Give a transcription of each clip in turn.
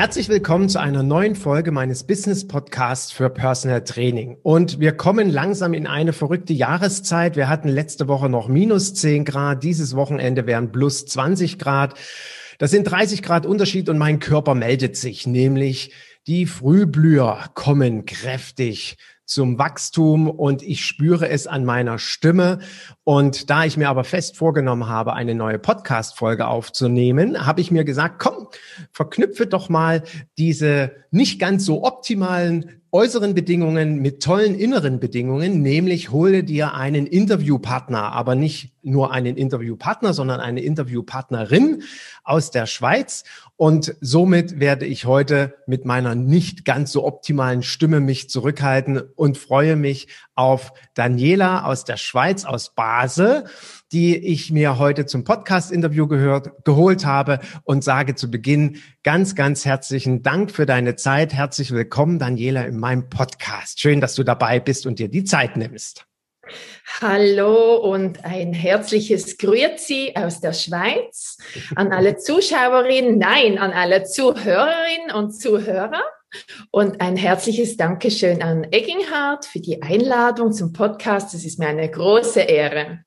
Herzlich willkommen zu einer neuen Folge meines Business Podcasts für Personal Training. Und wir kommen langsam in eine verrückte Jahreszeit. Wir hatten letzte Woche noch minus 10 Grad. Dieses Wochenende wären plus 20 Grad. Das sind 30 Grad Unterschied und mein Körper meldet sich, nämlich die Frühblüher kommen kräftig zum Wachstum und ich spüre es an meiner Stimme. Und da ich mir aber fest vorgenommen habe, eine neue Podcast-Folge aufzunehmen, habe ich mir gesagt, komm, verknüpfe doch mal diese nicht ganz so optimalen äußeren Bedingungen mit tollen inneren Bedingungen, nämlich hole dir einen Interviewpartner, aber nicht nur einen Interviewpartner, sondern eine Interviewpartnerin aus der Schweiz. Und somit werde ich heute mit meiner nicht ganz so optimalen Stimme mich zurückhalten und freue mich auf Daniela aus der Schweiz, aus Basel die ich mir heute zum Podcast-Interview gehört, geholt habe und sage zu Beginn ganz, ganz herzlichen Dank für deine Zeit. Herzlich willkommen, Daniela, in meinem Podcast. Schön, dass du dabei bist und dir die Zeit nimmst. Hallo und ein herzliches Grüezi aus der Schweiz an alle Zuschauerinnen, nein, an alle Zuhörerinnen und Zuhörer. Und ein herzliches Dankeschön an Egginghardt für die Einladung zum Podcast. Es ist mir eine große Ehre.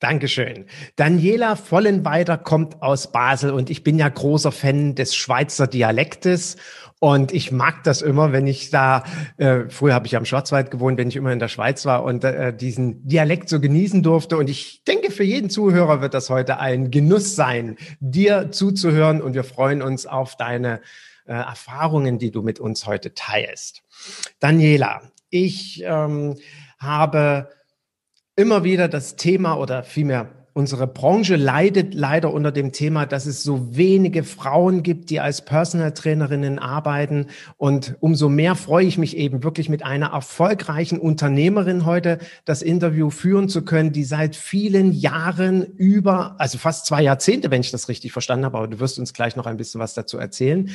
Dankeschön. Daniela Vollenweider kommt aus Basel und ich bin ja großer Fan des Schweizer Dialektes und ich mag das immer, wenn ich da, äh, früher habe ich am Schwarzwald gewohnt, wenn ich immer in der Schweiz war und äh, diesen Dialekt so genießen durfte. Und ich denke, für jeden Zuhörer wird das heute ein Genuss sein, dir zuzuhören. Und wir freuen uns auf deine äh, Erfahrungen, die du mit uns heute teilst. Daniela, ich ähm, habe immer wieder das Thema oder vielmehr Unsere Branche leidet leider unter dem Thema, dass es so wenige Frauen gibt, die als Personal Trainerinnen arbeiten. Und umso mehr freue ich mich eben wirklich mit einer erfolgreichen Unternehmerin heute das Interview führen zu können, die seit vielen Jahren über, also fast zwei Jahrzehnte, wenn ich das richtig verstanden habe, aber du wirst uns gleich noch ein bisschen was dazu erzählen,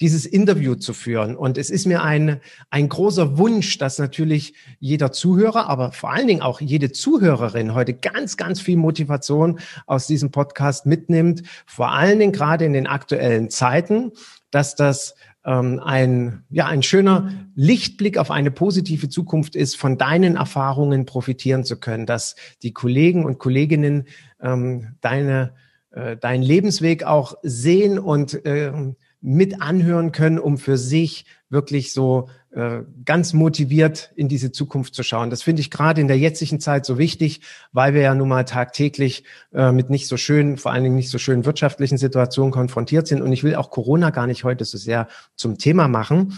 dieses Interview zu führen. Und es ist mir ein, ein großer Wunsch, dass natürlich jeder Zuhörer, aber vor allen Dingen auch jede Zuhörerin heute ganz, ganz viel Motivation Information aus diesem Podcast mitnimmt, vor allen Dingen gerade in den aktuellen Zeiten, dass das ähm, ein, ja, ein schöner Lichtblick auf eine positive Zukunft ist, von deinen Erfahrungen profitieren zu können, dass die Kollegen und Kolleginnen ähm, deine, äh, deinen Lebensweg auch sehen und äh, mit anhören können, um für sich wirklich so äh, ganz motiviert in diese Zukunft zu schauen. Das finde ich gerade in der jetzigen Zeit so wichtig, weil wir ja nun mal tagtäglich äh, mit nicht so schönen, vor allen Dingen nicht so schönen wirtschaftlichen Situationen konfrontiert sind. Und ich will auch Corona gar nicht heute so sehr zum Thema machen.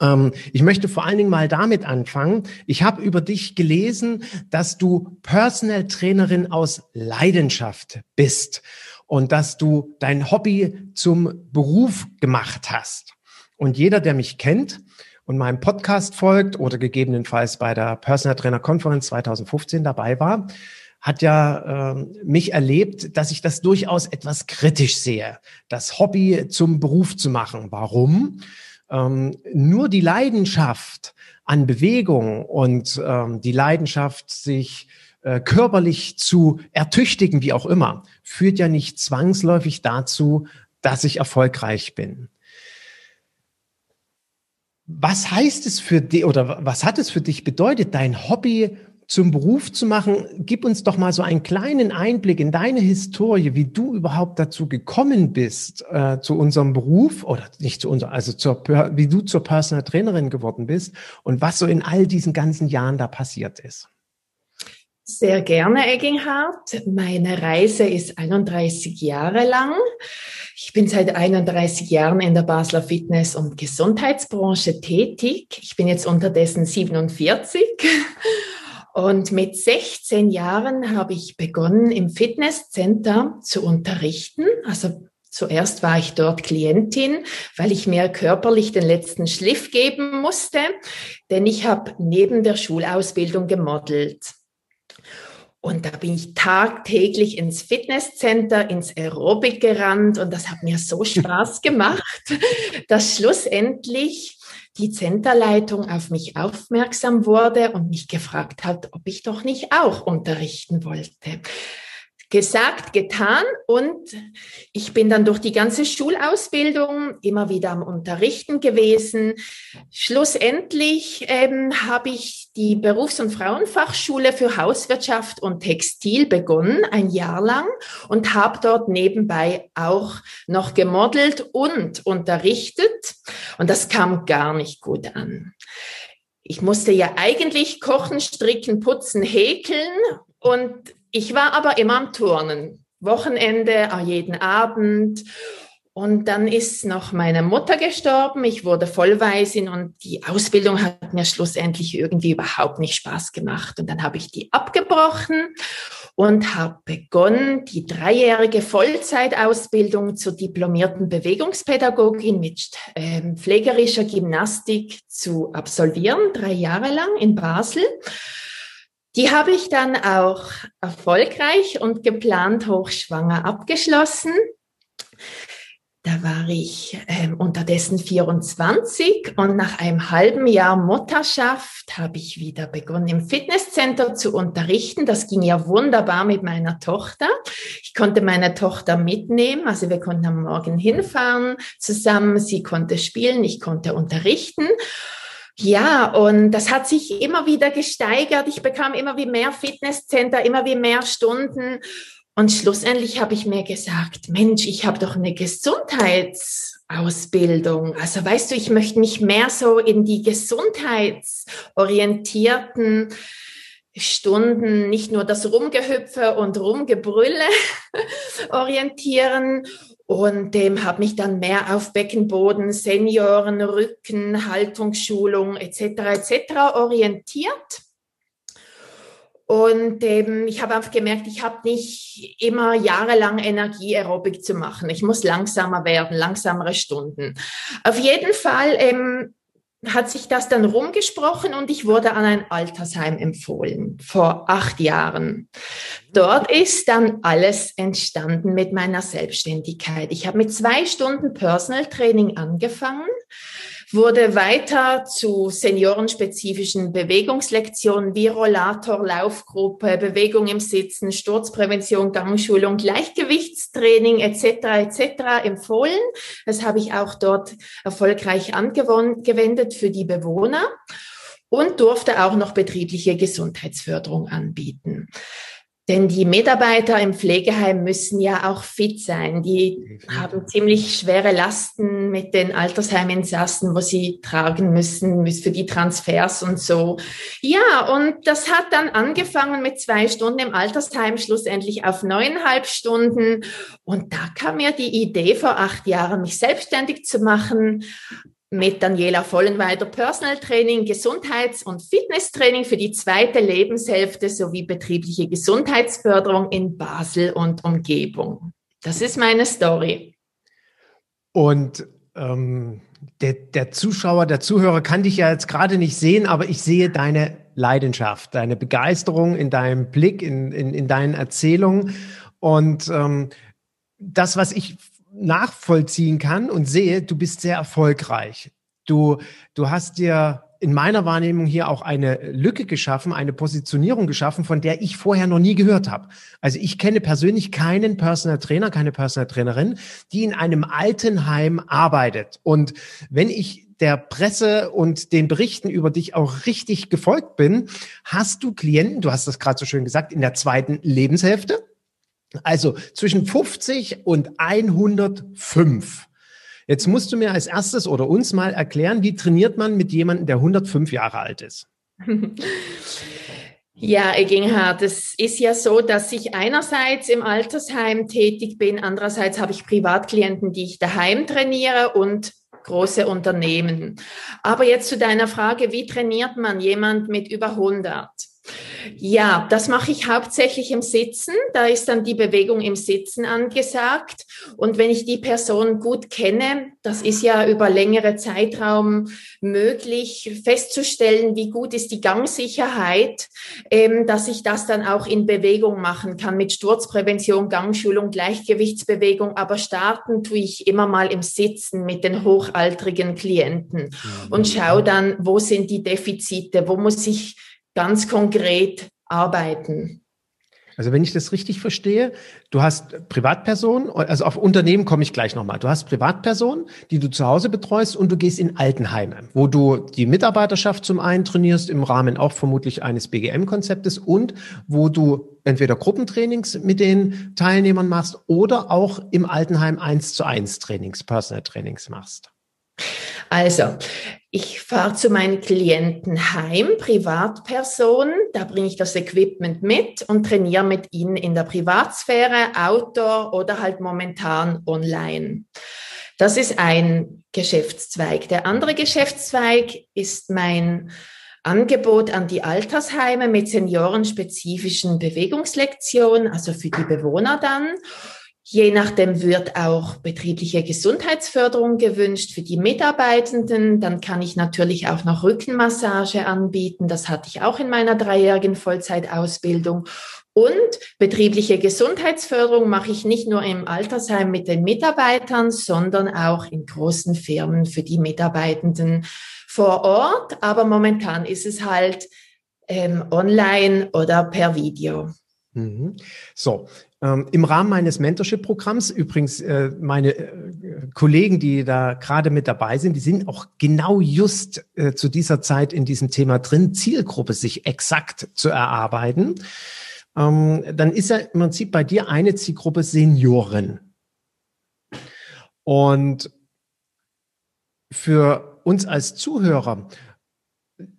Ähm, ich möchte vor allen Dingen mal damit anfangen. Ich habe über dich gelesen, dass du Personal Trainerin aus Leidenschaft bist und dass du dein Hobby zum Beruf gemacht hast. Und jeder, der mich kennt, und meinem Podcast folgt oder gegebenenfalls bei der Personal Trainer Konferenz 2015 dabei war, hat ja äh, mich erlebt, dass ich das durchaus etwas kritisch sehe, das Hobby zum Beruf zu machen. Warum? Ähm, nur die Leidenschaft an Bewegung und ähm, die Leidenschaft, sich äh, körperlich zu ertüchtigen, wie auch immer, führt ja nicht zwangsläufig dazu, dass ich erfolgreich bin. Was heißt es für dich oder was hat es für dich bedeutet, dein Hobby zum Beruf zu machen? Gib uns doch mal so einen kleinen Einblick in deine Historie, wie du überhaupt dazu gekommen bist, äh, zu unserem Beruf oder nicht zu unserem, also zur, wie du zur Personal Trainerin geworden bist und was so in all diesen ganzen Jahren da passiert ist. Sehr gerne, Egginghardt. Meine Reise ist 31 Jahre lang. Ich bin seit 31 Jahren in der Basler Fitness- und Gesundheitsbranche tätig. Ich bin jetzt unterdessen 47 Und mit 16 Jahren habe ich begonnen, im Fitnesscenter zu unterrichten. Also Zuerst war ich dort Klientin, weil ich mir körperlich den letzten Schliff geben musste, denn ich habe neben der Schulausbildung gemodelt. Und da bin ich tagtäglich ins Fitnesscenter, ins Aerobic gerannt und das hat mir so Spaß gemacht, dass schlussendlich die Centerleitung auf mich aufmerksam wurde und mich gefragt hat, ob ich doch nicht auch unterrichten wollte gesagt, getan und ich bin dann durch die ganze Schulausbildung immer wieder am Unterrichten gewesen. Schlussendlich ähm, habe ich die Berufs- und Frauenfachschule für Hauswirtschaft und Textil begonnen, ein Jahr lang und habe dort nebenbei auch noch gemodelt und unterrichtet und das kam gar nicht gut an. Ich musste ja eigentlich kochen, stricken, putzen, häkeln und ich war aber immer am Turnen. Wochenende, jeden Abend. Und dann ist noch meine Mutter gestorben. Ich wurde Vollwaisin und die Ausbildung hat mir schlussendlich irgendwie überhaupt nicht Spaß gemacht. Und dann habe ich die abgebrochen und habe begonnen, die dreijährige Vollzeitausbildung zur diplomierten Bewegungspädagogin mit äh, pflegerischer Gymnastik zu absolvieren, drei Jahre lang in Basel. Die habe ich dann auch erfolgreich und geplant hochschwanger abgeschlossen. Da war ich ähm, unterdessen 24 und nach einem halben Jahr Mutterschaft habe ich wieder begonnen, im Fitnesscenter zu unterrichten. Das ging ja wunderbar mit meiner Tochter. Ich konnte meine Tochter mitnehmen, also wir konnten am Morgen hinfahren zusammen. Sie konnte spielen, ich konnte unterrichten. Ja, und das hat sich immer wieder gesteigert. Ich bekam immer wie mehr Fitnesscenter, immer wie mehr Stunden. Und schlussendlich habe ich mir gesagt, Mensch, ich habe doch eine Gesundheitsausbildung. Also weißt du, ich möchte mich mehr so in die gesundheitsorientierten Stunden, nicht nur das Rumgehüpfe und Rumgebrülle orientieren und ähm, habe mich dann mehr auf Beckenboden, Senioren, Rücken, Haltungsschulung etc. etc. orientiert. Und ähm, ich habe einfach gemerkt, ich habe nicht immer jahrelang Energie, Aerobik zu machen. Ich muss langsamer werden, langsamere Stunden. Auf jeden Fall ähm, hat sich das dann rumgesprochen und ich wurde an ein Altersheim empfohlen vor acht Jahren. Dort ist dann alles entstanden mit meiner Selbstständigkeit. Ich habe mit zwei Stunden Personal Training angefangen wurde weiter zu seniorenspezifischen Bewegungslektionen wie Rollator, Laufgruppe, Bewegung im Sitzen, Sturzprävention, Gangschulung, Gleichgewichtstraining etc. etc. empfohlen. Das habe ich auch dort erfolgreich angewendet für die Bewohner und durfte auch noch betriebliche Gesundheitsförderung anbieten. Denn die Mitarbeiter im Pflegeheim müssen ja auch fit sein. Die haben ziemlich schwere Lasten mit den Altersheiminsassen, wo sie tragen müssen für die Transfers und so. Ja, und das hat dann angefangen mit zwei Stunden im Altersheim, schlussendlich auf neuneinhalb Stunden. Und da kam mir die Idee vor acht Jahren, mich selbstständig zu machen mit Daniela Vollenweider Personal Training, Gesundheits- und Fitnesstraining für die zweite Lebenshälfte sowie betriebliche Gesundheitsförderung in Basel und Umgebung. Das ist meine Story. Und ähm, der, der Zuschauer, der Zuhörer kann dich ja jetzt gerade nicht sehen, aber ich sehe deine Leidenschaft, deine Begeisterung in deinem Blick, in, in, in deinen Erzählungen. Und ähm, das, was ich nachvollziehen kann und sehe, du bist sehr erfolgreich. Du, du hast dir in meiner Wahrnehmung hier auch eine Lücke geschaffen, eine Positionierung geschaffen, von der ich vorher noch nie gehört habe. Also ich kenne persönlich keinen Personal Trainer, keine Personal Trainerin, die in einem Altenheim arbeitet. Und wenn ich der Presse und den Berichten über dich auch richtig gefolgt bin, hast du Klienten, du hast das gerade so schön gesagt, in der zweiten Lebenshälfte also zwischen 50 und 105. Jetzt musst du mir als erstes oder uns mal erklären, wie trainiert man mit jemandem, der 105 Jahre alt ist? Ja, Eginhard, es ist ja so, dass ich einerseits im Altersheim tätig bin, andererseits habe ich Privatklienten, die ich daheim trainiere und große Unternehmen. Aber jetzt zu deiner Frage, wie trainiert man jemand mit über 100? Ja, das mache ich hauptsächlich im Sitzen. Da ist dann die Bewegung im Sitzen angesagt. Und wenn ich die Person gut kenne, das ist ja über längere Zeitraum möglich, festzustellen, wie gut ist die Gangsicherheit, ähm, dass ich das dann auch in Bewegung machen kann mit Sturzprävention, Gangschulung, Gleichgewichtsbewegung. Aber starten tue ich immer mal im Sitzen mit den hochaltrigen Klienten und schaue dann, wo sind die Defizite, wo muss ich ganz konkret arbeiten. Also wenn ich das richtig verstehe, du hast Privatpersonen, also auf Unternehmen komme ich gleich nochmal. Du hast Privatpersonen, die du zu Hause betreust und du gehst in Altenheime, wo du die Mitarbeiterschaft zum einen trainierst, im Rahmen auch vermutlich eines BGM-Konzeptes und wo du entweder Gruppentrainings mit den Teilnehmern machst oder auch im Altenheim eins zu eins Trainings, Personal Trainings machst. Also, ich fahre zu meinen Klienten heim, Privatpersonen, da bringe ich das Equipment mit und trainiere mit ihnen in der Privatsphäre, Outdoor oder halt momentan online. Das ist ein Geschäftszweig. Der andere Geschäftszweig ist mein Angebot an die Altersheime mit seniorenspezifischen Bewegungslektionen, also für die Bewohner dann. Je nachdem wird auch betriebliche Gesundheitsförderung gewünscht für die Mitarbeitenden. Dann kann ich natürlich auch noch Rückenmassage anbieten. Das hatte ich auch in meiner dreijährigen Vollzeitausbildung. Und betriebliche Gesundheitsförderung mache ich nicht nur im Altersheim mit den Mitarbeitern, sondern auch in großen Firmen für die Mitarbeitenden vor Ort. Aber momentan ist es halt ähm, online oder per Video. Mhm. So, Im Rahmen meines Mentorship-Programms, übrigens äh, meine äh, Kollegen, die da gerade mit dabei sind, die sind auch genau just äh, zu dieser Zeit in diesem Thema drin, Zielgruppe sich exakt zu erarbeiten. Ähm, dann ist ja im Prinzip bei dir eine Zielgruppe Senioren. Und für uns als Zuhörer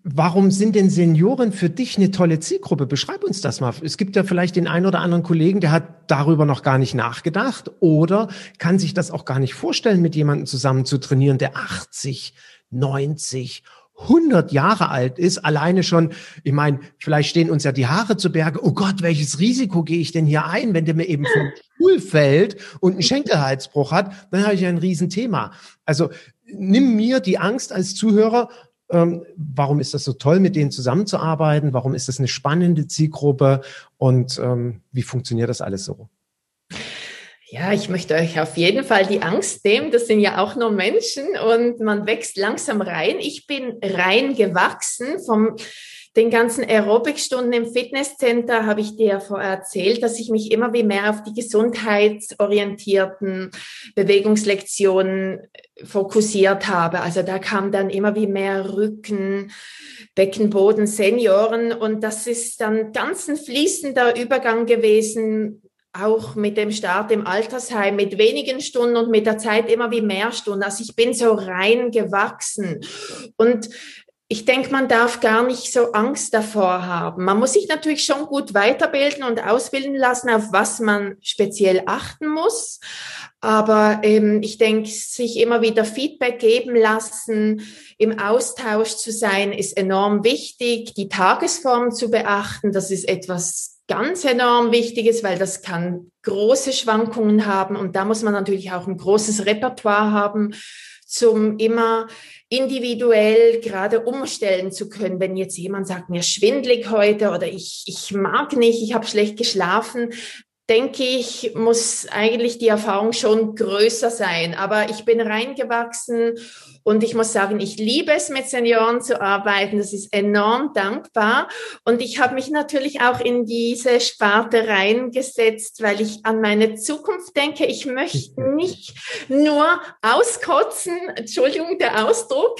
Warum sind denn Senioren für dich eine tolle Zielgruppe? Beschreib uns das mal. Es gibt ja vielleicht den einen oder anderen Kollegen, der hat darüber noch gar nicht nachgedacht oder kann sich das auch gar nicht vorstellen, mit jemandem zusammen zu trainieren, der 80, 90, 100 Jahre alt ist, alleine schon, ich meine, vielleicht stehen uns ja die Haare zu Berge, oh Gott, welches Risiko gehe ich denn hier ein, wenn der mir eben vom Stuhl fällt und einen Schenkelhalsbruch hat, dann habe ich ja ein Riesenthema. Also nimm mir die Angst als Zuhörer, ähm, warum ist das so toll, mit denen zusammenzuarbeiten? Warum ist das eine spannende Zielgruppe? Und ähm, wie funktioniert das alles so? Ja, ich möchte euch auf jeden Fall die Angst nehmen. Das sind ja auch nur Menschen und man wächst langsam rein. Ich bin rein gewachsen vom den ganzen Aerobic-Stunden im Fitnesscenter habe ich dir vorher erzählt, dass ich mich immer wie mehr auf die gesundheitsorientierten Bewegungslektionen fokussiert habe. Also da kam dann immer wie mehr Rücken, Beckenboden, Senioren und das ist dann ganz ein fließender Übergang gewesen auch mit dem Start im Altersheim, mit wenigen Stunden und mit der Zeit immer wie mehr Stunden. Also ich bin so rein gewachsen. Und ich denke, man darf gar nicht so Angst davor haben. Man muss sich natürlich schon gut weiterbilden und ausbilden lassen, auf was man speziell achten muss. Aber ähm, ich denke, sich immer wieder Feedback geben lassen, im Austausch zu sein, ist enorm wichtig. Die Tagesform zu beachten, das ist etwas ganz enorm Wichtiges, weil das kann große Schwankungen haben. Und da muss man natürlich auch ein großes Repertoire haben, zum immer individuell gerade umstellen zu können. Wenn jetzt jemand sagt, mir schwindlig heute oder ich, ich mag nicht, ich habe schlecht geschlafen, denke ich, muss eigentlich die Erfahrung schon größer sein. Aber ich bin reingewachsen und ich muss sagen, ich liebe es, mit Senioren zu arbeiten. Das ist enorm dankbar. Und ich habe mich natürlich auch in diese Sparte reingesetzt, weil ich an meine Zukunft denke. Ich möchte nicht nur auskotzen, Entschuldigung, der Ausdruck,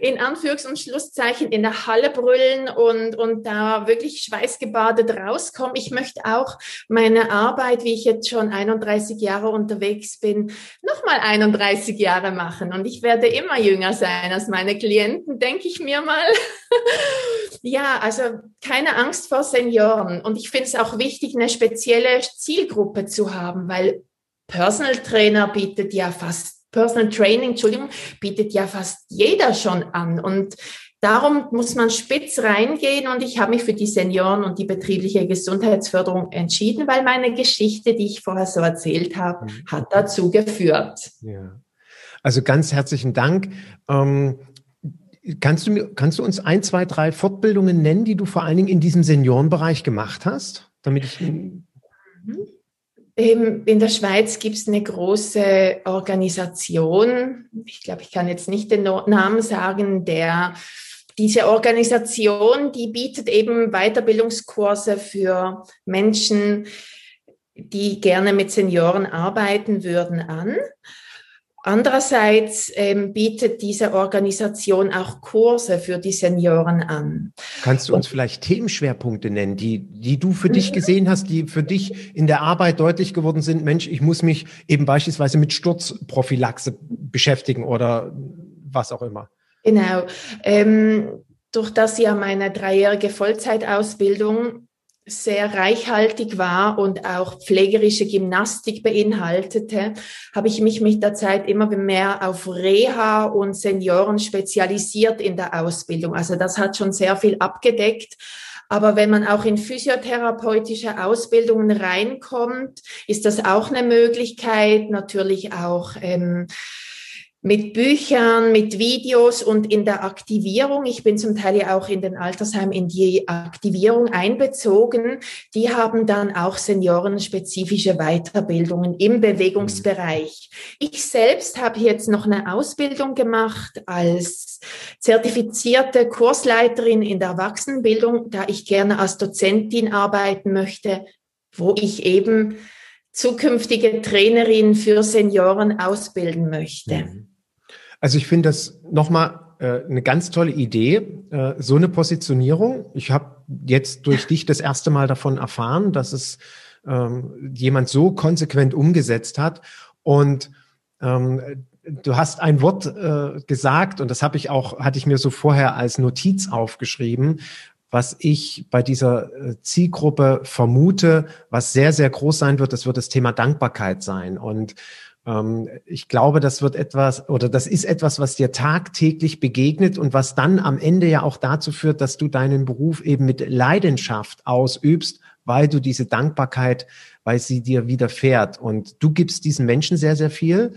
in Anführungs- und Schlusszeichen in der Halle brüllen und, und da wirklich schweißgebadet rauskommen. Ich möchte auch meine Arbeit, wie ich jetzt schon 31 Jahre unterwegs bin, nochmal 31 Jahre machen. Und ich werde immer jünger sein als meine Klienten, denke ich mir mal. ja, also keine Angst vor Senioren. Und ich finde es auch wichtig, eine spezielle Zielgruppe zu haben, weil Personal Trainer bietet ja fast Personal Training, Entschuldigung, bietet ja fast jeder schon an. Und Darum muss man spitz reingehen und ich habe mich für die Senioren und die betriebliche Gesundheitsförderung entschieden, weil meine Geschichte, die ich vorher so erzählt habe, mhm. hat dazu geführt. Ja. Also ganz herzlichen Dank. Ähm, kannst, du, kannst du uns ein, zwei, drei Fortbildungen nennen, die du vor allen Dingen in diesem Seniorenbereich gemacht hast, damit ich mhm. In der Schweiz gibt es eine große Organisation, ich glaube, ich kann jetzt nicht den Namen sagen, der diese Organisation, die bietet eben Weiterbildungskurse für Menschen, die gerne mit Senioren arbeiten würden, an. Andererseits ähm, bietet diese Organisation auch Kurse für die Senioren an. Kannst du uns vielleicht Themenschwerpunkte nennen, die, die du für dich mhm. gesehen hast, die für dich in der Arbeit deutlich geworden sind? Mensch, ich muss mich eben beispielsweise mit Sturzprophylaxe beschäftigen oder was auch immer. Genau. Ähm, durch das ja meine dreijährige Vollzeitausbildung sehr reichhaltig war und auch pflegerische Gymnastik beinhaltete, habe ich mich mit der Zeit immer mehr auf Reha und Senioren spezialisiert in der Ausbildung. Also das hat schon sehr viel abgedeckt. Aber wenn man auch in physiotherapeutische Ausbildungen reinkommt, ist das auch eine Möglichkeit. Natürlich auch ähm, mit Büchern, mit Videos und in der Aktivierung. Ich bin zum Teil ja auch in den Altersheimen in die Aktivierung einbezogen. Die haben dann auch seniorenspezifische Weiterbildungen im Bewegungsbereich. Ich selbst habe jetzt noch eine Ausbildung gemacht als zertifizierte Kursleiterin in der Erwachsenenbildung, da ich gerne als Dozentin arbeiten möchte, wo ich eben zukünftige Trainerin für Senioren ausbilden möchte. Mhm. Also ich finde das nochmal äh, eine ganz tolle Idee, äh, so eine Positionierung. Ich habe jetzt durch dich das erste Mal davon erfahren, dass es ähm, jemand so konsequent umgesetzt hat. Und ähm, du hast ein Wort äh, gesagt, und das habe ich auch, hatte ich mir so vorher als Notiz aufgeschrieben, was ich bei dieser äh, Zielgruppe vermute, was sehr, sehr groß sein wird, das wird das Thema Dankbarkeit sein. Und ich glaube, das wird etwas oder das ist etwas, was dir tagtäglich begegnet und was dann am Ende ja auch dazu führt, dass du deinen Beruf eben mit Leidenschaft ausübst, weil du diese Dankbarkeit, weil sie dir widerfährt. Und du gibst diesen Menschen sehr, sehr viel.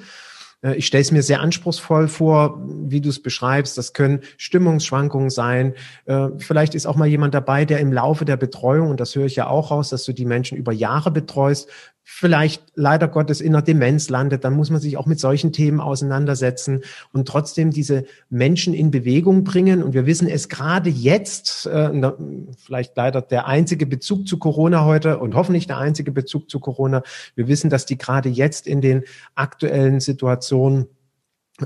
Äh, ich stelle es mir sehr anspruchsvoll vor, wie du es beschreibst. Das können Stimmungsschwankungen sein. Äh, vielleicht ist auch mal jemand dabei, der im Laufe der Betreuung, und das höre ich ja auch raus, dass du die Menschen über Jahre betreust, vielleicht leider Gottes in einer Demenz landet, dann muss man sich auch mit solchen Themen auseinandersetzen und trotzdem diese Menschen in Bewegung bringen. Und wir wissen es gerade jetzt, äh, vielleicht leider der einzige Bezug zu Corona heute und hoffentlich der einzige Bezug zu Corona. Wir wissen, dass die gerade jetzt in den aktuellen Situationen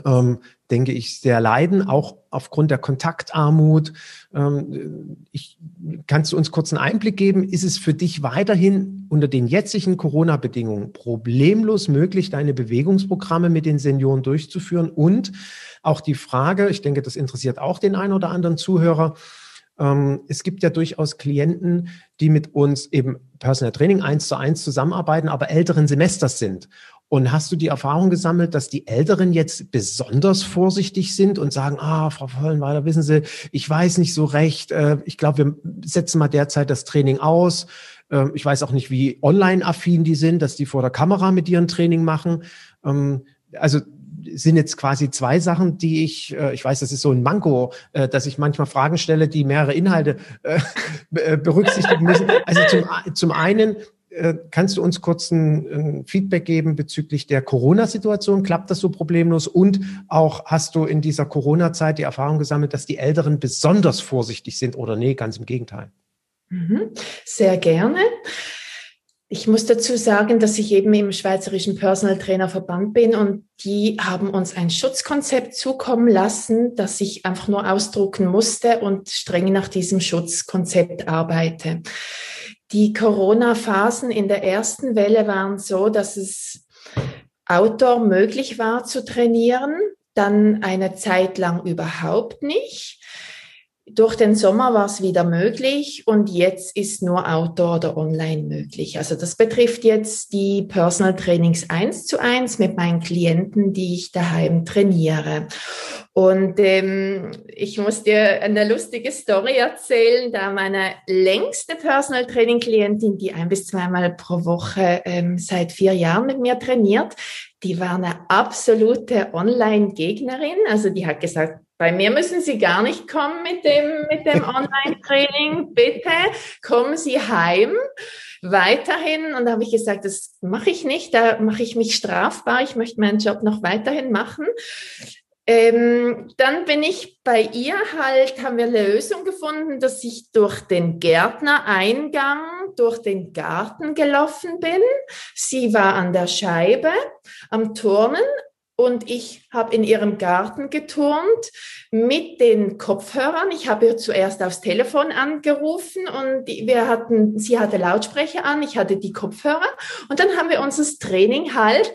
ähm, denke ich, sehr leiden, auch aufgrund der Kontaktarmut. Ähm, ich, kannst du uns kurz einen Einblick geben? Ist es für dich weiterhin unter den jetzigen Corona-Bedingungen problemlos möglich, deine Bewegungsprogramme mit den Senioren durchzuführen? Und auch die Frage, ich denke, das interessiert auch den einen oder anderen Zuhörer, ähm, es gibt ja durchaus Klienten, die mit uns eben Personal Training eins zu eins zusammenarbeiten, aber älteren Semesters sind. Und hast du die Erfahrung gesammelt, dass die Älteren jetzt besonders vorsichtig sind und sagen, ah, Frau Vollenweiler, wissen Sie, ich weiß nicht so recht, äh, ich glaube, wir setzen mal derzeit das Training aus. Ähm, ich weiß auch nicht, wie online-affin die sind, dass die vor der Kamera mit ihren Training machen. Ähm, also sind jetzt quasi zwei Sachen, die ich, äh, ich weiß, das ist so ein Manko, äh, dass ich manchmal Fragen stelle, die mehrere Inhalte berücksichtigen müssen. Also zum, zum einen, kannst du uns kurz ein, ein Feedback geben bezüglich der Corona-Situation? Klappt das so problemlos? Und auch hast du in dieser Corona-Zeit die Erfahrung gesammelt, dass die Älteren besonders vorsichtig sind oder nee, ganz im Gegenteil? Mhm. Sehr gerne. Ich muss dazu sagen, dass ich eben im Schweizerischen Personal Trainer Verband bin und die haben uns ein Schutzkonzept zukommen lassen, das ich einfach nur ausdrucken musste und streng nach diesem Schutzkonzept arbeite. Die Corona-Phasen in der ersten Welle waren so, dass es Outdoor möglich war zu trainieren, dann eine Zeit lang überhaupt nicht. Durch den Sommer war es wieder möglich und jetzt ist nur Outdoor oder Online möglich. Also das betrifft jetzt die Personal Trainings eins zu eins mit meinen Klienten, die ich daheim trainiere. Und ähm, ich muss dir eine lustige Story erzählen, da meine längste Personal Training Klientin, die ein bis zweimal pro Woche ähm, seit vier Jahren mit mir trainiert, die war eine absolute Online-Gegnerin. Also die hat gesagt, bei mir müssen Sie gar nicht kommen mit dem, mit dem Online-Training. Bitte kommen Sie heim weiterhin. Und da habe ich gesagt, das mache ich nicht, da mache ich mich strafbar. Ich möchte meinen Job noch weiterhin machen. Ähm, dann bin ich bei ihr halt, haben wir eine Lösung gefunden, dass ich durch den Gärtnereingang, durch den Garten gelaufen bin. Sie war an der Scheibe am Turnen und ich habe in ihrem Garten geturnt mit den Kopfhörern. Ich habe ihr zuerst aufs Telefon angerufen und wir hatten, sie hatte Lautsprecher an, ich hatte die Kopfhörer und dann haben wir unser Training halt,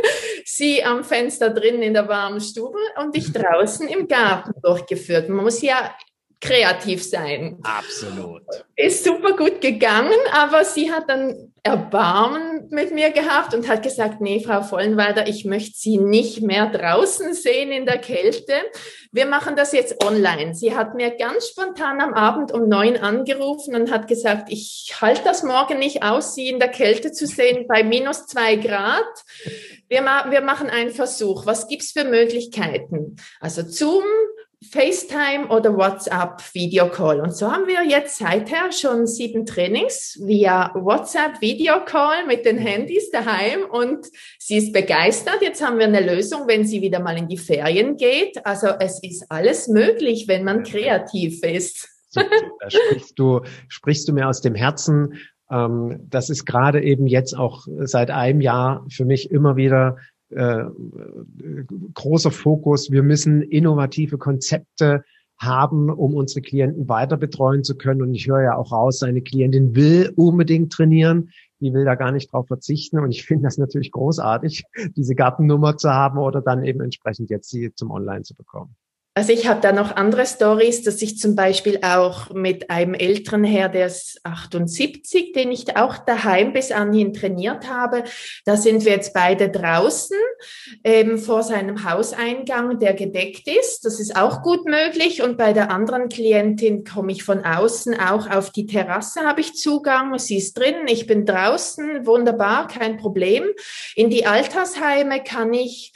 sie am Fenster drin in der warmen Stube und ich draußen im Garten durchgeführt. Man muss ja kreativ sein. Absolut. Ist super gut gegangen, aber sie hat dann Erbarmen mit mir gehabt und hat gesagt, nee, Frau Vollenweider, ich möchte Sie nicht mehr draußen sehen in der Kälte. Wir machen das jetzt online. Sie hat mir ganz spontan am Abend um neun angerufen und hat gesagt, ich halte das morgen nicht aus, Sie in der Kälte zu sehen bei minus zwei Grad. Wir, ma wir machen einen Versuch. Was gibt's für Möglichkeiten? Also Zoom, FaceTime oder WhatsApp Video Call. Und so haben wir jetzt seither schon sieben Trainings via WhatsApp Video Call mit den Handys daheim und sie ist begeistert. Jetzt haben wir eine Lösung, wenn sie wieder mal in die Ferien geht. Also es ist alles möglich, wenn man kreativ ist. da sprichst du, sprichst du mir aus dem Herzen. Ähm, das ist gerade eben jetzt auch seit einem Jahr für mich immer wieder äh, großer Fokus. Wir müssen innovative Konzepte haben, um unsere Klienten weiter betreuen zu können. Und ich höre ja auch raus, seine Klientin will unbedingt trainieren. Die will da gar nicht drauf verzichten. Und ich finde das natürlich großartig, diese Gartennummer zu haben oder dann eben entsprechend jetzt sie zum Online zu bekommen. Also ich habe da noch andere Stories, dass ich zum Beispiel auch mit einem älteren Herr, der ist 78, den ich auch daheim bis anhin trainiert habe. Da sind wir jetzt beide draußen ähm, vor seinem Hauseingang, der gedeckt ist. Das ist auch gut möglich. Und bei der anderen Klientin komme ich von außen auch auf die Terrasse, habe ich Zugang. Sie ist drin, ich bin draußen, wunderbar, kein Problem. In die Altersheime kann ich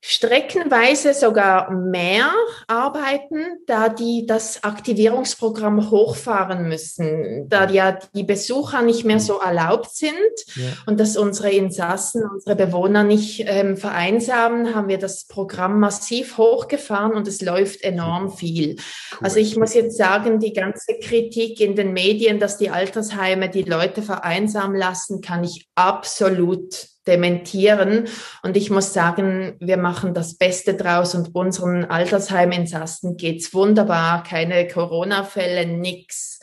streckenweise sogar mehr arbeiten, da die das Aktivierungsprogramm hochfahren müssen, da ja die Besucher nicht mehr so erlaubt sind ja. und dass unsere Insassen, unsere Bewohner nicht ähm, vereinsamen, haben wir das Programm massiv hochgefahren und es läuft enorm viel. Cool. Also ich muss jetzt sagen, die ganze Kritik in den Medien, dass die Altersheime die Leute vereinsamen lassen, kann ich absolut dementieren. Und ich muss sagen, wir machen das Beste draus und unseren Altersheiminsassen geht's wunderbar. Keine Corona-Fälle, nix.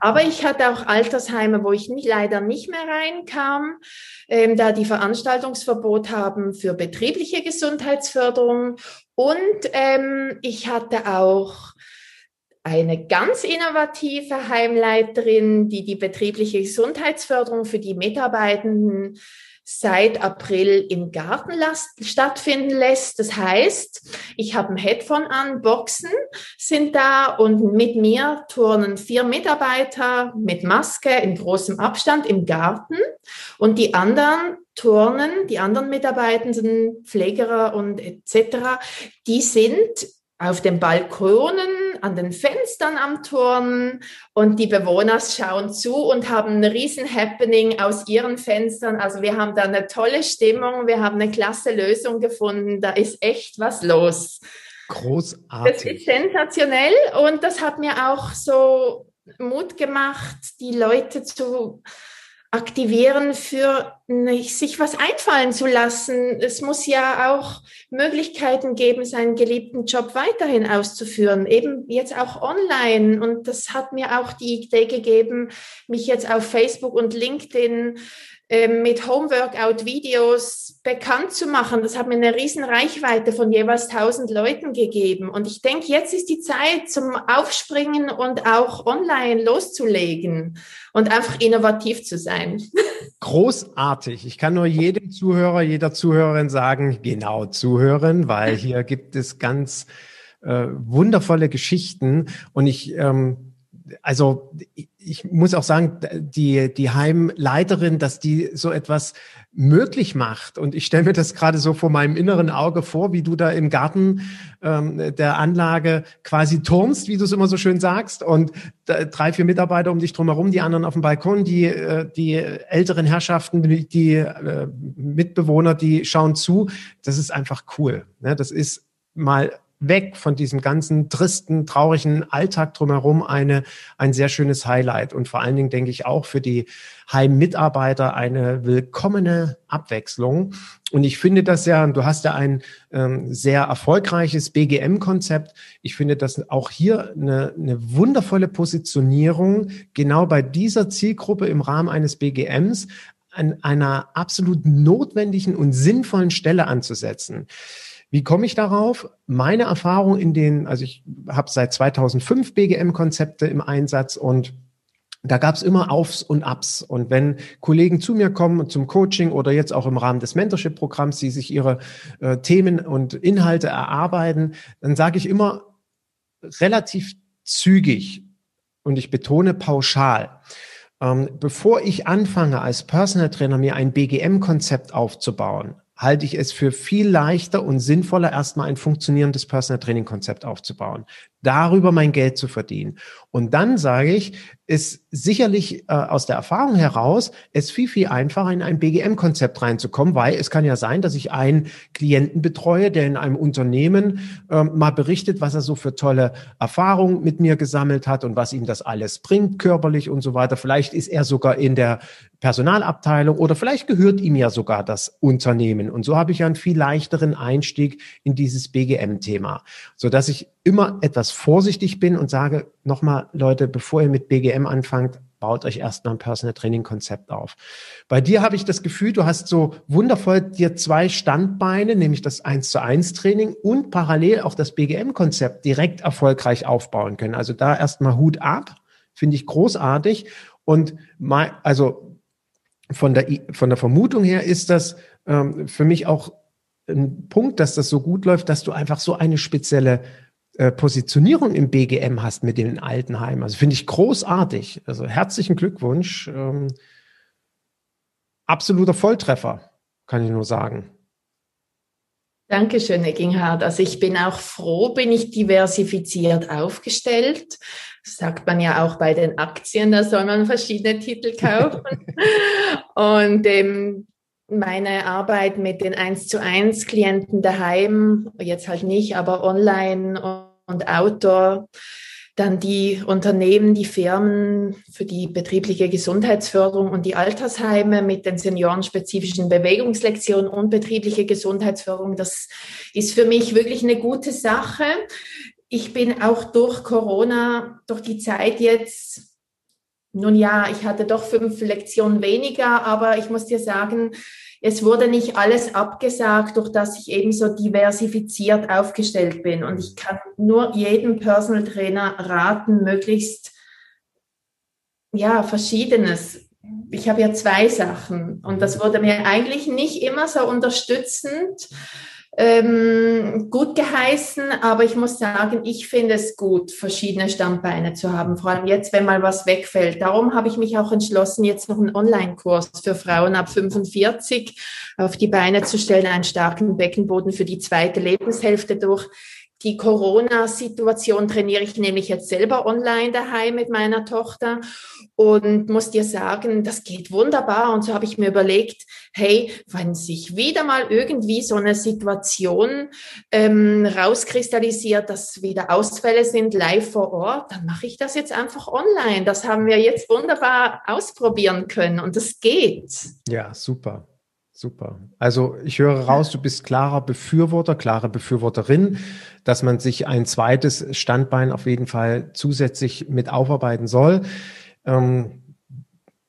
Aber ich hatte auch Altersheime, wo ich nicht, leider nicht mehr reinkam, ähm, da die Veranstaltungsverbot haben für betriebliche Gesundheitsförderung. Und ähm, ich hatte auch eine ganz innovative Heimleiterin, die die betriebliche Gesundheitsförderung für die Mitarbeitenden seit April im Garten stattfinden lässt. Das heißt, ich habe ein Headphone an, Boxen sind da und mit mir turnen vier Mitarbeiter mit Maske in großem Abstand im Garten und die anderen turnen, die anderen Mitarbeitenden, Pflegerer und etc., die sind auf den Balkonen, an den Fenstern am Turnen und die Bewohner schauen zu und haben ein riesen Happening aus ihren Fenstern. Also wir haben da eine tolle Stimmung, wir haben eine klasse Lösung gefunden, da ist echt was los. Großartig. Das ist sensationell und das hat mir auch so Mut gemacht, die Leute zu aktivieren, für sich was einfallen zu lassen. Es muss ja auch Möglichkeiten geben, seinen geliebten Job weiterhin auszuführen, eben jetzt auch online. Und das hat mir auch die Idee gegeben, mich jetzt auf Facebook und LinkedIn mit Homeworkout-Videos bekannt zu machen. Das hat mir eine riesen Reichweite von jeweils 1000 Leuten gegeben. Und ich denke, jetzt ist die Zeit zum Aufspringen und auch online loszulegen und einfach innovativ zu sein. Großartig. Ich kann nur jedem Zuhörer, jeder Zuhörerin sagen, genau zuhören, weil hier gibt es ganz äh, wundervolle Geschichten und ich ähm, also ich muss auch sagen, die, die Heimleiterin, dass die so etwas möglich macht. Und ich stelle mir das gerade so vor meinem inneren Auge vor, wie du da im Garten ähm, der Anlage quasi turnst, wie du es immer so schön sagst, und drei, vier Mitarbeiter um dich drumherum, die anderen auf dem Balkon, die, äh, die älteren Herrschaften, die, die äh, Mitbewohner, die schauen zu. Das ist einfach cool. Ne? Das ist mal weg von diesem ganzen tristen, traurigen Alltag drumherum eine, ein sehr schönes Highlight und vor allen Dingen denke ich auch für die Heimmitarbeiter eine willkommene Abwechslung. Und ich finde das ja, du hast ja ein ähm, sehr erfolgreiches BGM-Konzept. Ich finde das auch hier eine, eine wundervolle Positionierung, genau bei dieser Zielgruppe im Rahmen eines BGMs an einer absolut notwendigen und sinnvollen Stelle anzusetzen. Wie komme ich darauf? Meine Erfahrung in den, also ich habe seit 2005 BGM-Konzepte im Einsatz und da gab es immer Aufs und Abs. Und wenn Kollegen zu mir kommen zum Coaching oder jetzt auch im Rahmen des Mentorship-Programms, die sich ihre äh, Themen und Inhalte erarbeiten, dann sage ich immer relativ zügig und ich betone pauschal. Ähm, bevor ich anfange, als Personal Trainer mir ein BGM-Konzept aufzubauen, halte ich es für viel leichter und sinnvoller, erstmal ein funktionierendes Personal Training Konzept aufzubauen, darüber mein Geld zu verdienen. Und dann sage ich, ist sicherlich äh, aus der Erfahrung heraus es viel, viel einfacher, in ein BGM-Konzept reinzukommen, weil es kann ja sein, dass ich einen Klienten betreue, der in einem Unternehmen äh, mal berichtet, was er so für tolle Erfahrungen mit mir gesammelt hat und was ihm das alles bringt, körperlich und so weiter. Vielleicht ist er sogar in der Personalabteilung oder vielleicht gehört ihm ja sogar das Unternehmen. Und so habe ich einen viel leichteren Einstieg in dieses BGM-Thema, so dass ich immer etwas vorsichtig bin und sage, nochmal, Leute, bevor ihr mit BGM anfangt, baut euch erstmal ein Personal Training Konzept auf. Bei dir habe ich das Gefühl, du hast so wundervoll dir zwei Standbeine, nämlich das 1 zu 1 Training und parallel auch das BGM Konzept direkt erfolgreich aufbauen können. Also da erstmal Hut ab, finde ich großartig und mal, also von der, von der Vermutung her ist das ähm, für mich auch ein Punkt, dass das so gut läuft, dass du einfach so eine spezielle Positionierung im BGM hast mit den Altenheimen. Also finde ich großartig. Also herzlichen Glückwunsch. Ähm, absoluter Volltreffer, kann ich nur sagen. Dankeschön, Egginghardt. Also ich bin auch froh, bin ich diversifiziert aufgestellt. Das sagt man ja auch bei den Aktien, da soll man verschiedene Titel kaufen. Und ähm, meine Arbeit mit den 1 zu 1 Klienten daheim, jetzt halt nicht, aber online und Outdoor, dann die Unternehmen, die Firmen für die betriebliche Gesundheitsförderung und die Altersheime mit den seniorenspezifischen Bewegungslektionen und betriebliche Gesundheitsförderung. Das ist für mich wirklich eine gute Sache. Ich bin auch durch Corona, durch die Zeit jetzt nun ja, ich hatte doch fünf Lektionen weniger, aber ich muss dir sagen, es wurde nicht alles abgesagt, durch das ich eben so diversifiziert aufgestellt bin. Und ich kann nur jedem Personal Trainer raten, möglichst, ja, verschiedenes. Ich habe ja zwei Sachen und das wurde mir eigentlich nicht immer so unterstützend ähm, gut geheißen, aber ich muss sagen, ich finde es gut, verschiedene Standbeine zu haben, vor allem jetzt, wenn mal was wegfällt. Darum habe ich mich auch entschlossen, jetzt noch einen Online-Kurs für Frauen ab 45 auf die Beine zu stellen, einen starken Beckenboden für die zweite Lebenshälfte durch die Corona-Situation trainiere ich nämlich jetzt selber online daheim mit meiner Tochter und muss dir sagen, das geht wunderbar. Und so habe ich mir überlegt, hey, wenn sich wieder mal irgendwie so eine Situation ähm, rauskristallisiert, dass wieder Ausfälle sind live vor Ort, dann mache ich das jetzt einfach online. Das haben wir jetzt wunderbar ausprobieren können und das geht. Ja, super. Super. Also ich höre raus, du bist klarer Befürworter, klare Befürworterin, dass man sich ein zweites Standbein auf jeden Fall zusätzlich mit aufarbeiten soll. Ähm,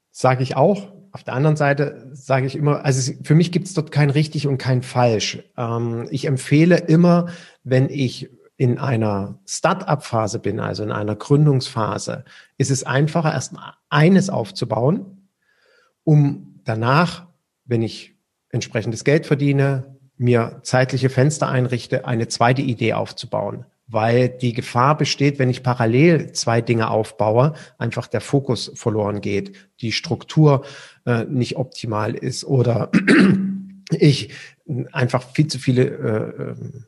Sage ich auch. Auf der anderen Seite sage ich immer, also für mich gibt es dort kein richtig und kein falsch. Ähm, ich empfehle immer, wenn ich in einer Start-up-Phase bin, also in einer Gründungsphase, ist es einfacher, erstmal eines aufzubauen, um danach, wenn ich entsprechendes Geld verdiene, mir zeitliche Fenster einrichte, eine zweite Idee aufzubauen. Weil die Gefahr besteht, wenn ich parallel zwei Dinge aufbaue, einfach der Fokus verloren geht, die Struktur äh, nicht optimal ist oder ich einfach viel zu viele äh, ähm,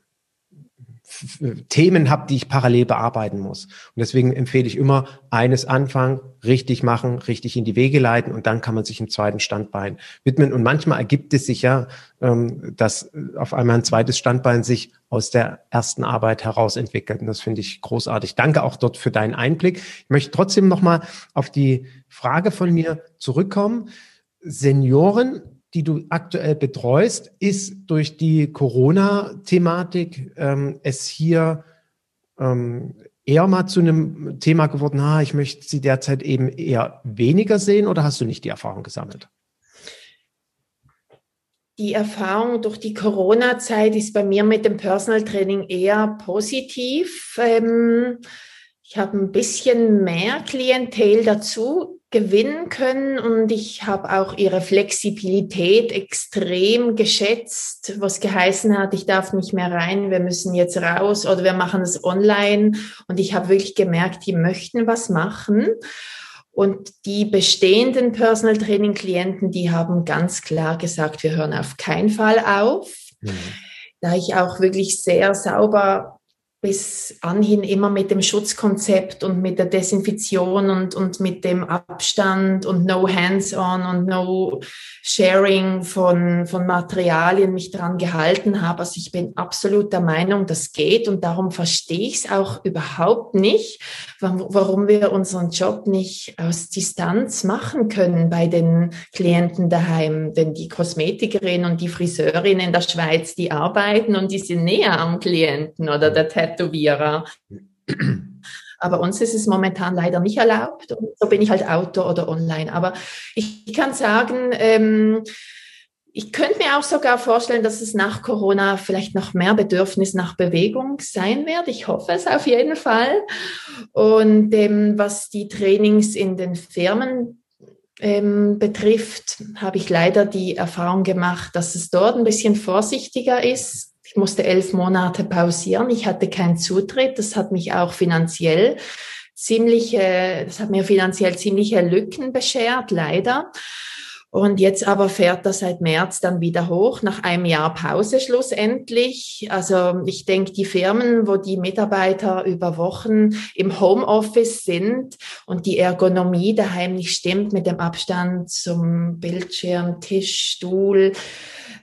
Themen habe, die ich parallel bearbeiten muss. Und deswegen empfehle ich immer, eines anfangen, richtig machen, richtig in die Wege leiten und dann kann man sich im zweiten Standbein widmen. Und manchmal ergibt es sich ja, ähm, dass auf einmal ein zweites Standbein sich aus der ersten Arbeit heraus entwickelt. Und das finde ich großartig. Danke auch dort für deinen Einblick. Ich möchte trotzdem nochmal auf die Frage von mir zurückkommen. Senioren die du aktuell betreust, ist durch die Corona-Thematik ähm, es hier ähm, eher mal zu einem Thema geworden, ah, ich möchte sie derzeit eben eher weniger sehen oder hast du nicht die Erfahrung gesammelt? Die Erfahrung durch die Corona-Zeit ist bei mir mit dem Personal Training eher positiv. Ähm, ich habe ein bisschen mehr Klientel dazu gewinnen können und ich habe auch ihre Flexibilität extrem geschätzt, was geheißen hat, ich darf nicht mehr rein, wir müssen jetzt raus oder wir machen es online und ich habe wirklich gemerkt, die möchten was machen. Und die bestehenden Personal Training Klienten, die haben ganz klar gesagt, wir hören auf keinen Fall auf. Mhm. Da ich auch wirklich sehr sauber bis anhin immer mit dem Schutzkonzept und mit der Desinfektion und, und mit dem Abstand und no hands-on und no sharing von, von Materialien mich dran gehalten habe. Also ich bin absolut der Meinung, das geht und darum verstehe ich es auch überhaupt nicht, warum wir unseren Job nicht aus Distanz machen können bei den Klienten daheim. Denn die Kosmetikerin und die Friseurin in der Schweiz, die arbeiten und die sind näher am Klienten oder der Tätowierer. Aber uns ist es momentan leider nicht erlaubt. Und so bin ich halt Autor oder online. Aber ich kann sagen, ähm, ich könnte mir auch sogar vorstellen, dass es nach Corona vielleicht noch mehr Bedürfnis nach Bewegung sein wird. Ich hoffe es auf jeden Fall. Und ähm, was die Trainings in den Firmen ähm, betrifft, habe ich leider die Erfahrung gemacht, dass es dort ein bisschen vorsichtiger ist ich musste elf Monate pausieren. Ich hatte keinen Zutritt. Das hat mich auch finanziell ziemliche, das hat mir finanziell ziemliche Lücken beschert, leider. Und jetzt aber fährt das seit März dann wieder hoch, nach einem Jahr Pause schlussendlich. Also ich denke, die Firmen, wo die Mitarbeiter über Wochen im Homeoffice sind und die Ergonomie daheim nicht stimmt mit dem Abstand zum Bildschirm, Tisch, Stuhl,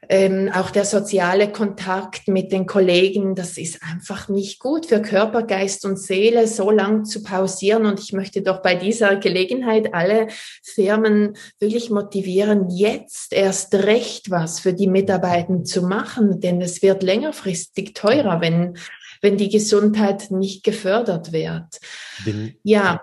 ähm, auch der soziale Kontakt mit den Kollegen, das ist einfach nicht gut für Körper, Geist und Seele, so lang zu pausieren. Und ich möchte doch bei dieser Gelegenheit alle Firmen wirklich motivieren, jetzt erst recht was für die Mitarbeiter zu machen, denn es wird längerfristig teurer, wenn, wenn die Gesundheit nicht gefördert wird. Bin, ja.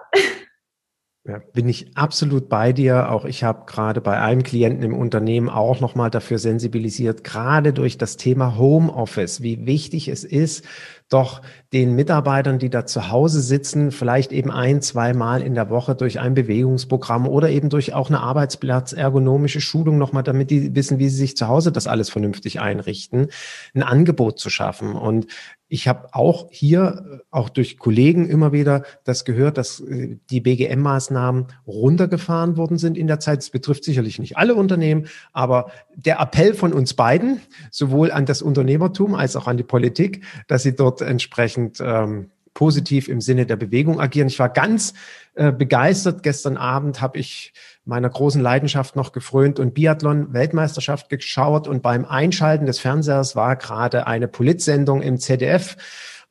Ja, bin ich absolut bei dir. Auch ich habe gerade bei einem Klienten im Unternehmen auch nochmal dafür sensibilisiert, gerade durch das Thema Homeoffice, wie wichtig es ist, doch den Mitarbeitern, die da zu Hause sitzen, vielleicht eben ein, zwei Mal in der Woche durch ein Bewegungsprogramm oder eben durch auch eine Arbeitsplatz-ergonomische Schulung nochmal, damit die wissen, wie sie sich zu Hause das alles vernünftig einrichten, ein Angebot zu schaffen. Und ich habe auch hier, äh, auch durch Kollegen immer wieder das gehört, dass äh, die BGM-Maßnahmen runtergefahren worden sind in der Zeit. Das betrifft sicherlich nicht alle Unternehmen, aber der Appell von uns beiden, sowohl an das Unternehmertum als auch an die Politik, dass sie dort entsprechend ähm, positiv im Sinne der Bewegung agieren. Ich war ganz äh, begeistert. Gestern Abend habe ich meiner großen Leidenschaft noch gefrönt und Biathlon-Weltmeisterschaft geschaut. Und beim Einschalten des Fernsehers war gerade eine Politsendung im ZDF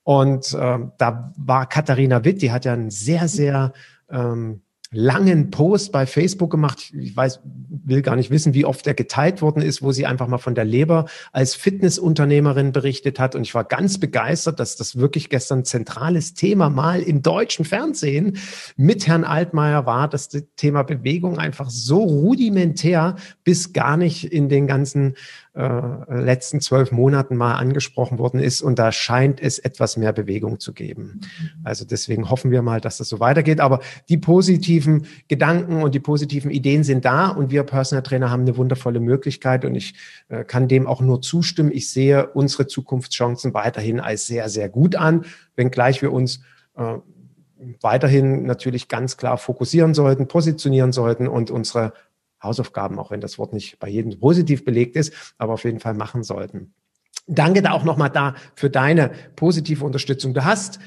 und äh, da war Katharina Witt, die hat ja einen sehr, sehr ähm, langen Post bei Facebook gemacht. Ich weiß, will gar nicht wissen, wie oft er geteilt worden ist, wo sie einfach mal von der Leber als Fitnessunternehmerin berichtet hat. Und ich war ganz begeistert, dass das wirklich gestern zentrales Thema mal im deutschen Fernsehen mit Herrn Altmaier war, dass das Thema Bewegung einfach so rudimentär bis gar nicht in den ganzen äh, letzten zwölf Monaten mal angesprochen worden ist. Und da scheint es etwas mehr Bewegung zu geben. Also deswegen hoffen wir mal, dass das so weitergeht. Aber die positiven Gedanken und die positiven Ideen sind da und wir Personal Trainer haben eine wundervolle Möglichkeit und ich äh, kann dem auch nur zustimmen. Ich sehe unsere Zukunftschancen weiterhin als sehr, sehr gut an, wenngleich wir uns äh, weiterhin natürlich ganz klar fokussieren sollten, positionieren sollten und unsere Hausaufgaben, auch wenn das Wort nicht bei jedem positiv belegt ist, aber auf jeden Fall machen sollten. Danke da auch nochmal da für deine positive Unterstützung. Du hast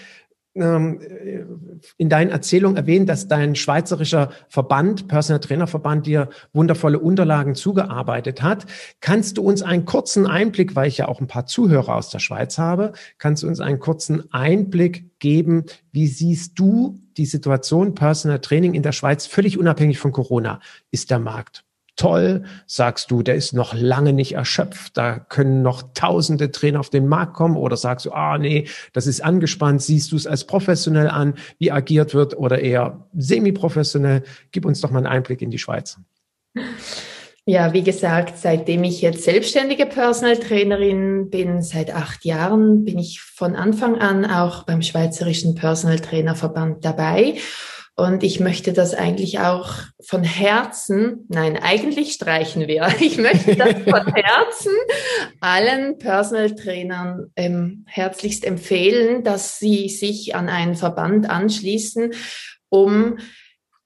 in deinen Erzählungen erwähnt, dass dein schweizerischer Verband, Personal Trainer Verband, dir wundervolle Unterlagen zugearbeitet hat. Kannst du uns einen kurzen Einblick, weil ich ja auch ein paar Zuhörer aus der Schweiz habe, kannst du uns einen kurzen Einblick geben, wie siehst du die Situation Personal Training in der Schweiz völlig unabhängig von Corona? Ist der Markt toll, sagst du, der ist noch lange nicht erschöpft, da können noch tausende Trainer auf den Markt kommen oder sagst du, ah nee, das ist angespannt, siehst du es als professionell an, wie agiert wird oder eher semi-professionell? Gib uns doch mal einen Einblick in die Schweiz. Ja, wie gesagt, seitdem ich jetzt selbstständige Personal Trainerin bin, seit acht Jahren, bin ich von Anfang an auch beim Schweizerischen Personal Trainer Verband dabei und ich möchte das eigentlich auch von Herzen, nein, eigentlich streichen wir. Ich möchte das von Herzen allen Personal Trainern ähm, herzlichst empfehlen, dass sie sich an einen Verband anschließen, um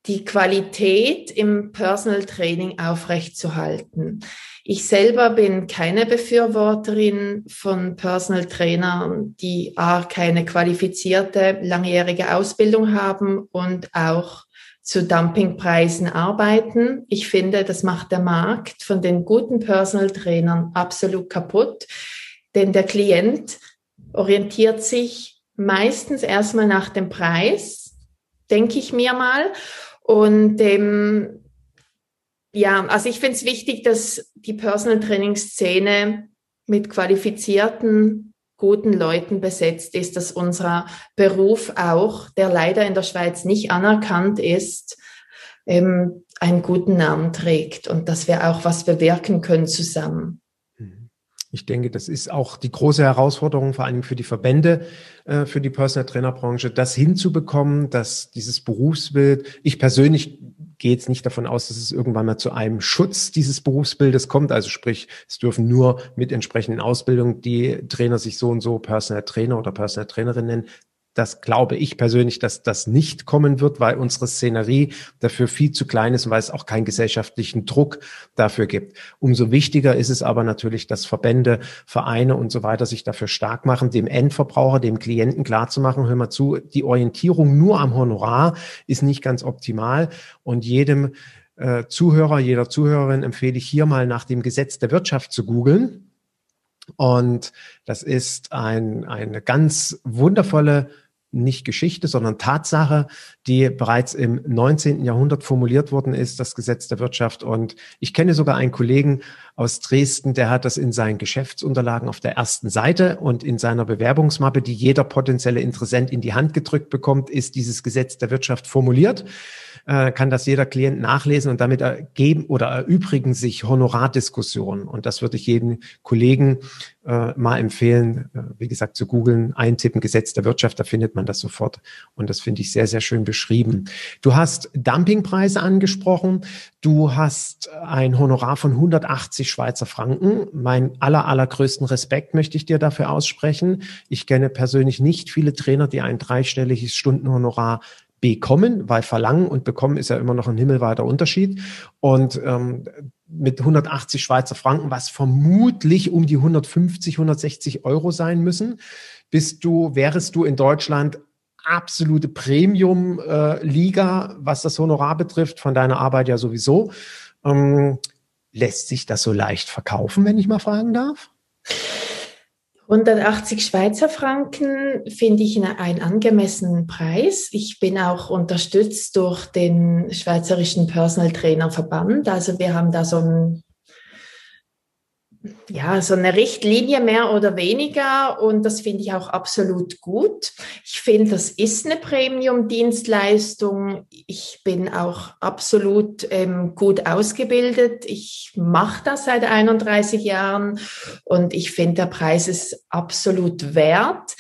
die Qualität im Personal Training aufrechtzuerhalten. Ich selber bin keine Befürworterin von Personal Trainern, die A, keine qualifizierte langjährige Ausbildung haben und auch zu Dumpingpreisen arbeiten. Ich finde, das macht der Markt von den guten Personal Trainern absolut kaputt, denn der Klient orientiert sich meistens erstmal nach dem Preis, denke ich mir mal. Und ähm, ja, also ich finde es wichtig, dass die Personal Training Szene mit qualifizierten, guten Leuten besetzt ist, dass unser Beruf auch, der leider in der Schweiz nicht anerkannt ist, ähm, einen guten Namen trägt und dass wir auch was bewirken können zusammen. Ich denke, das ist auch die große Herausforderung, vor allem für die Verbände, äh, für die Personal Trainer Branche, das hinzubekommen, dass dieses Berufsbild, ich persönlich gehe jetzt nicht davon aus, dass es irgendwann mal zu einem Schutz dieses Berufsbildes kommt. Also sprich, es dürfen nur mit entsprechenden Ausbildungen die Trainer sich so und so Personal Trainer oder Personal Trainerin nennen. Das glaube ich persönlich, dass das nicht kommen wird, weil unsere Szenerie dafür viel zu klein ist und weil es auch keinen gesellschaftlichen Druck dafür gibt. Umso wichtiger ist es aber natürlich, dass Verbände, Vereine und so weiter sich dafür stark machen, dem Endverbraucher, dem Klienten klarzumachen, hör mal zu, die Orientierung nur am Honorar ist nicht ganz optimal und jedem äh, Zuhörer, jeder Zuhörerin empfehle ich hier mal nach dem Gesetz der Wirtschaft zu googeln. Und das ist ein, eine ganz wundervolle nicht Geschichte, sondern Tatsache, die bereits im 19. Jahrhundert formuliert worden ist, das Gesetz der Wirtschaft. Und ich kenne sogar einen Kollegen aus Dresden, der hat das in seinen Geschäftsunterlagen auf der ersten Seite und in seiner Bewerbungsmappe, die jeder potenzielle Interessent in die Hand gedrückt bekommt, ist dieses Gesetz der Wirtschaft formuliert äh, kann das jeder Klient nachlesen und damit ergeben oder erübrigen sich Honorardiskussionen. Und das würde ich jedem Kollegen äh, mal empfehlen, äh, wie gesagt, zu googeln, eintippen, Gesetz der Wirtschaft, da findet man das sofort. Und das finde ich sehr, sehr schön beschrieben. Du hast Dumpingpreise angesprochen. Du hast ein Honorar von 180 Schweizer Franken. Mein aller, allergrößten Respekt möchte ich dir dafür aussprechen. Ich kenne persönlich nicht viele Trainer, die ein dreistelliges Stundenhonorar bekommen, weil verlangen und bekommen ist ja immer noch ein himmelweiter Unterschied. Und ähm, mit 180 Schweizer Franken, was vermutlich um die 150, 160 Euro sein müssen, bist du, wärest du in Deutschland absolute Premium-Liga, äh, was das Honorar betrifft, von deiner Arbeit ja sowieso. Ähm, lässt sich das so leicht verkaufen, wenn ich mal fragen darf? 180 Schweizer Franken finde ich einen angemessenen Preis. Ich bin auch unterstützt durch den Schweizerischen Personal Trainer Verband. Also wir haben da so ein ja, so eine Richtlinie mehr oder weniger und das finde ich auch absolut gut. Ich finde, das ist eine Premium-Dienstleistung. Ich bin auch absolut ähm, gut ausgebildet. Ich mache das seit 31 Jahren und ich finde, der Preis ist absolut wert.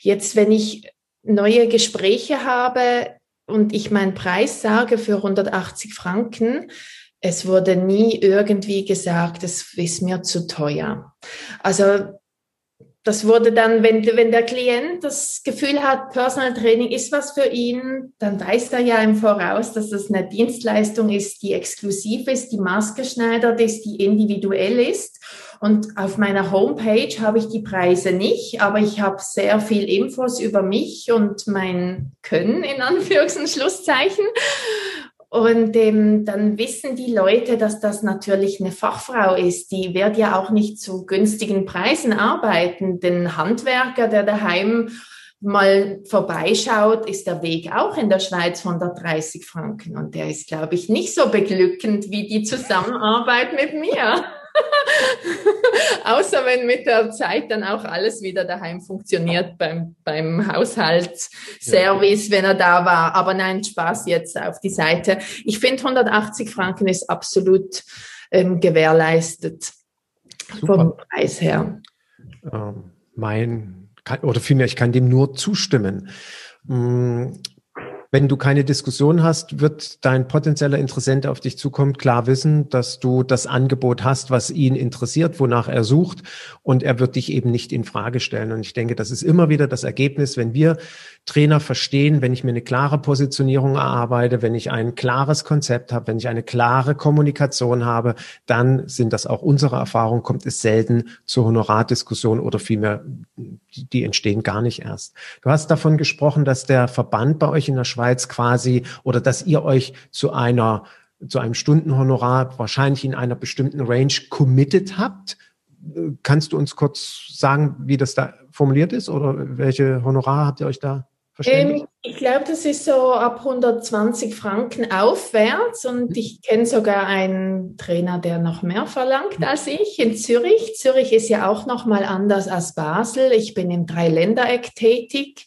Jetzt, wenn ich neue Gespräche habe und ich meinen Preis sage für 180 Franken, es wurde nie irgendwie gesagt, es ist mir zu teuer. Also das wurde dann, wenn, wenn der Klient das Gefühl hat, Personal Training ist was für ihn, dann weiß er ja im Voraus, dass das eine Dienstleistung ist, die exklusiv ist, die maßgeschneidert ist, die individuell ist. Und auf meiner Homepage habe ich die Preise nicht, aber ich habe sehr viel Infos über mich und mein Können in Anführungs- und Schlusszeichen. Und ähm, dann wissen die Leute, dass das natürlich eine Fachfrau ist. Die wird ja auch nicht zu günstigen Preisen arbeiten. Den Handwerker, der daheim mal vorbeischaut, ist der Weg auch in der Schweiz 130 Franken. Und der ist, glaube ich, nicht so beglückend wie die Zusammenarbeit mit mir. Außer wenn mit der Zeit dann auch alles wieder daheim funktioniert beim, beim Haushaltsservice, ja. wenn er da war. Aber nein, Spaß jetzt auf die Seite. Ich finde 180 Franken ist absolut ähm, gewährleistet Super. vom Preis her. Ähm, mein, oder vielmehr, ich kann dem nur zustimmen. Wenn du keine Diskussion hast, wird dein potenzieller Interessent auf dich zukommt, klar wissen, dass du das Angebot hast, was ihn interessiert, wonach er sucht und er wird dich eben nicht in Frage stellen. Und ich denke, das ist immer wieder das Ergebnis, wenn wir Trainer verstehen, wenn ich mir eine klare Positionierung erarbeite, wenn ich ein klares Konzept habe, wenn ich eine klare Kommunikation habe, dann sind das auch unsere Erfahrungen, kommt es selten zur Honorardiskussion oder vielmehr, die, entstehen gar nicht erst. Du hast davon gesprochen, dass der Verband bei euch in der Schweiz quasi oder dass ihr euch zu einer zu einem Stundenhonorar wahrscheinlich in einer bestimmten Range committed habt. Kannst du uns kurz sagen, wie das da formuliert ist oder welche Honorare habt ihr euch da ähm, ich glaube, das ist so ab 120 Franken aufwärts und ich kenne sogar einen Trainer, der noch mehr verlangt als ich in Zürich. Zürich ist ja auch noch mal anders als Basel. Ich bin im Dreiländereck tätig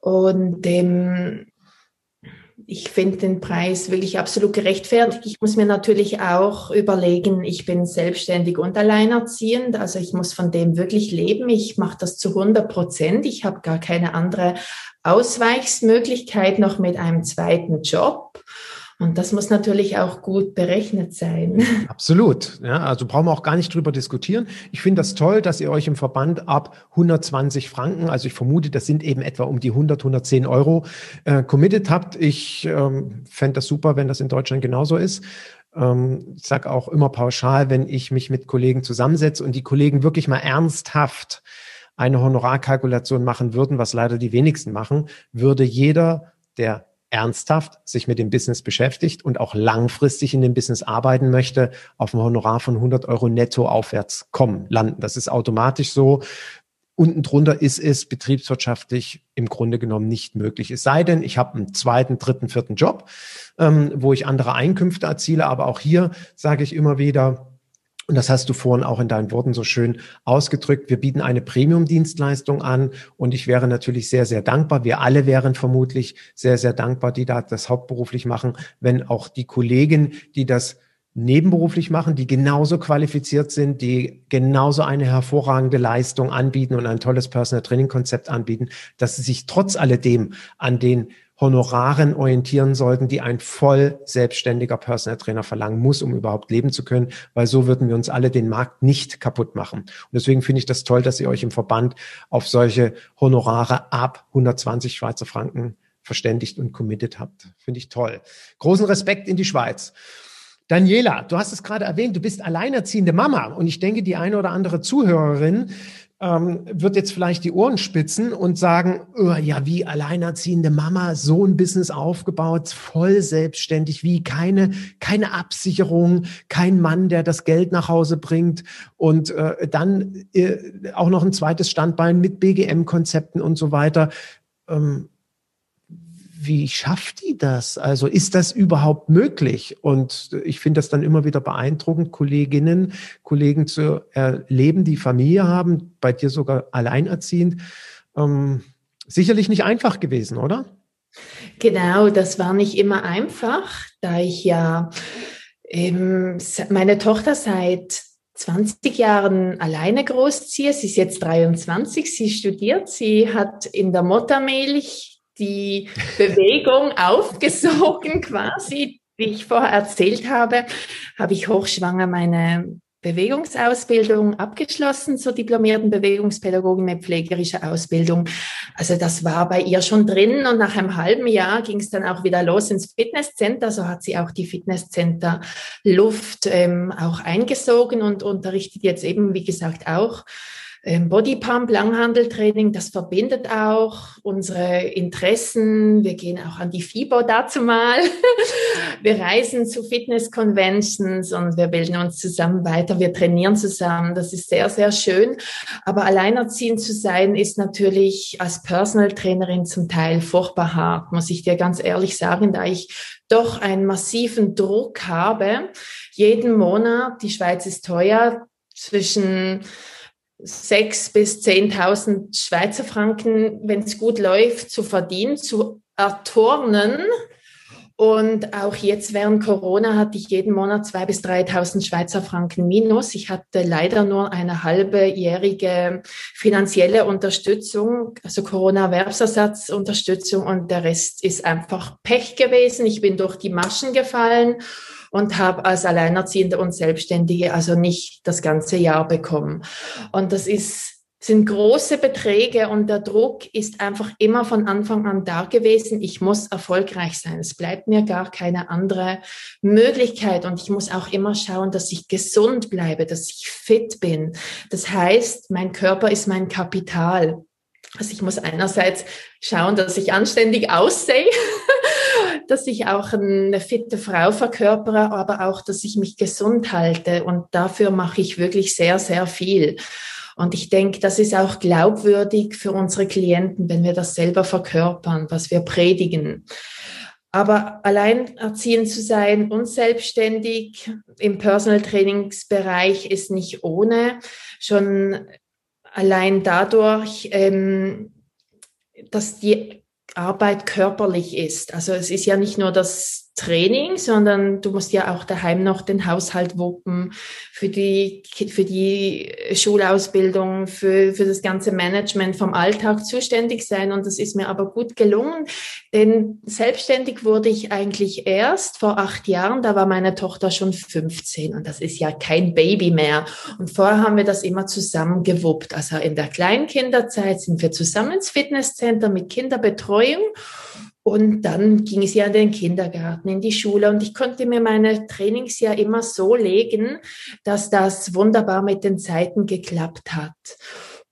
und ähm, ich finde den Preis wirklich absolut gerechtfertigt. Ich muss mir natürlich auch überlegen, ich bin selbstständig und alleinerziehend, also ich muss von dem wirklich leben. Ich mache das zu 100 Prozent. Ich habe gar keine andere Ausweichsmöglichkeit noch mit einem zweiten Job. Und das muss natürlich auch gut berechnet sein. Absolut. Ja, also brauchen wir auch gar nicht drüber diskutieren. Ich finde das toll, dass ihr euch im Verband ab 120 Franken, also ich vermute, das sind eben etwa um die 100, 110 Euro, äh, committed habt. Ich ähm, fände das super, wenn das in Deutschland genauso ist. Ähm, ich sage auch immer pauschal, wenn ich mich mit Kollegen zusammensetze und die Kollegen wirklich mal ernsthaft eine Honorarkalkulation machen würden, was leider die wenigsten machen, würde jeder, der ernsthaft sich mit dem Business beschäftigt und auch langfristig in dem Business arbeiten möchte, auf ein Honorar von 100 Euro netto aufwärts kommen, landen. Das ist automatisch so. Unten drunter ist es betriebswirtschaftlich im Grunde genommen nicht möglich. Es sei denn, ich habe einen zweiten, dritten, vierten Job, ähm, wo ich andere Einkünfte erziele. Aber auch hier sage ich immer wieder, und das hast du vorhin auch in deinen Worten so schön ausgedrückt. Wir bieten eine Premium-Dienstleistung an und ich wäre natürlich sehr, sehr dankbar. Wir alle wären vermutlich sehr, sehr dankbar, die da das hauptberuflich machen, wenn auch die Kollegen, die das nebenberuflich machen, die genauso qualifiziert sind, die genauso eine hervorragende Leistung anbieten und ein tolles Personal Training Konzept anbieten, dass sie sich trotz alledem an den Honoraren orientieren sollten, die ein voll selbstständiger Personal Trainer verlangen muss, um überhaupt leben zu können, weil so würden wir uns alle den Markt nicht kaputt machen. Und deswegen finde ich das toll, dass ihr euch im Verband auf solche Honorare ab 120 Schweizer Franken verständigt und committed habt. Finde ich toll. Großen Respekt in die Schweiz. Daniela, du hast es gerade erwähnt, du bist alleinerziehende Mama und ich denke, die eine oder andere Zuhörerin ähm, wird jetzt vielleicht die Ohren spitzen und sagen, oh, ja, wie alleinerziehende Mama, so ein Business aufgebaut, voll selbstständig, wie keine, keine Absicherung, kein Mann, der das Geld nach Hause bringt und äh, dann äh, auch noch ein zweites Standbein mit BGM-Konzepten und so weiter. Ähm, wie schafft die das? Also ist das überhaupt möglich? Und ich finde das dann immer wieder beeindruckend, Kolleginnen, Kollegen zu erleben, die Familie haben, bei dir sogar alleinerziehend. Ähm, sicherlich nicht einfach gewesen, oder? Genau, das war nicht immer einfach, da ich ja ähm, meine Tochter seit 20 Jahren alleine großziehe. Sie ist jetzt 23, sie studiert, sie hat in der Muttermilch die Bewegung aufgesogen quasi, wie ich vorher erzählt habe, habe ich hochschwanger meine Bewegungsausbildung abgeschlossen zur diplomierten Bewegungspädagogin mit pflegerischer Ausbildung. Also das war bei ihr schon drin und nach einem halben Jahr ging es dann auch wieder los ins Fitnesscenter. So hat sie auch die Fitnesscenter Luft ähm, auch eingesogen und unterrichtet jetzt eben, wie gesagt, auch ähm, Bodypump, Langhandeltraining, das verbindet auch unsere Interessen. Wir gehen auch an die FIBO dazu mal. Wir reisen zu Fitness-Conventions und wir bilden uns zusammen weiter. Wir trainieren zusammen. Das ist sehr, sehr schön. Aber alleinerziehend zu sein ist natürlich als Personal Trainerin zum Teil furchtbar hart, muss ich dir ganz ehrlich sagen, da ich doch einen massiven Druck habe. Jeden Monat, die Schweiz ist teuer, zwischen sechs bis zehntausend Schweizer Franken, wenn es gut läuft, zu verdienen, zu erturnen. Und auch jetzt während Corona hatte ich jeden Monat zwei bis 3.000 Schweizer Franken minus. Ich hatte leider nur eine halbejährige finanzielle Unterstützung, also Corona-Erwerbsersatzunterstützung und der Rest ist einfach Pech gewesen. Ich bin durch die Maschen gefallen und habe als Alleinerziehende und Selbstständige also nicht das ganze Jahr bekommen. Und das ist sind große Beträge und der Druck ist einfach immer von Anfang an da gewesen. Ich muss erfolgreich sein. Es bleibt mir gar keine andere Möglichkeit und ich muss auch immer schauen, dass ich gesund bleibe, dass ich fit bin. Das heißt, mein Körper ist mein Kapital. Also ich muss einerseits schauen, dass ich anständig aussehe, dass ich auch eine fitte Frau verkörpere, aber auch, dass ich mich gesund halte. Und dafür mache ich wirklich sehr, sehr viel. Und ich denke, das ist auch glaubwürdig für unsere Klienten, wenn wir das selber verkörpern, was wir predigen. Aber alleinerziehend zu sein und selbstständig im Personal Trainingsbereich ist nicht ohne. Schon allein dadurch, ähm, dass die Arbeit körperlich ist. Also es ist ja nicht nur das Training, sondern du musst ja auch daheim noch den Haushalt wuppen, für die, für die Schulausbildung, für, für das ganze Management vom Alltag zuständig sein. Und das ist mir aber gut gelungen, denn selbstständig wurde ich eigentlich erst vor acht Jahren, da war meine Tochter schon 15 und das ist ja kein Baby mehr. Und vorher haben wir das immer zusammen gewuppt. Also in der Kleinkinderzeit sind wir zusammen ins Fitnesscenter mit Kinderbetreuung und dann ging es ja in den Kindergarten, in die Schule und ich konnte mir meine Trainings ja immer so legen, dass das wunderbar mit den Zeiten geklappt hat.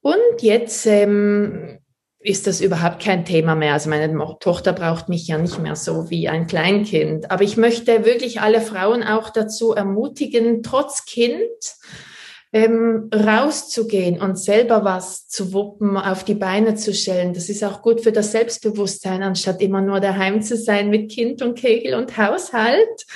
Und jetzt ähm, ist das überhaupt kein Thema mehr. Also meine Tochter braucht mich ja nicht mehr so wie ein Kleinkind. Aber ich möchte wirklich alle Frauen auch dazu ermutigen, trotz Kind, ähm, rauszugehen und selber was zu wuppen, auf die Beine zu stellen. Das ist auch gut für das Selbstbewusstsein, anstatt immer nur daheim zu sein mit Kind und Kegel und Haushalt.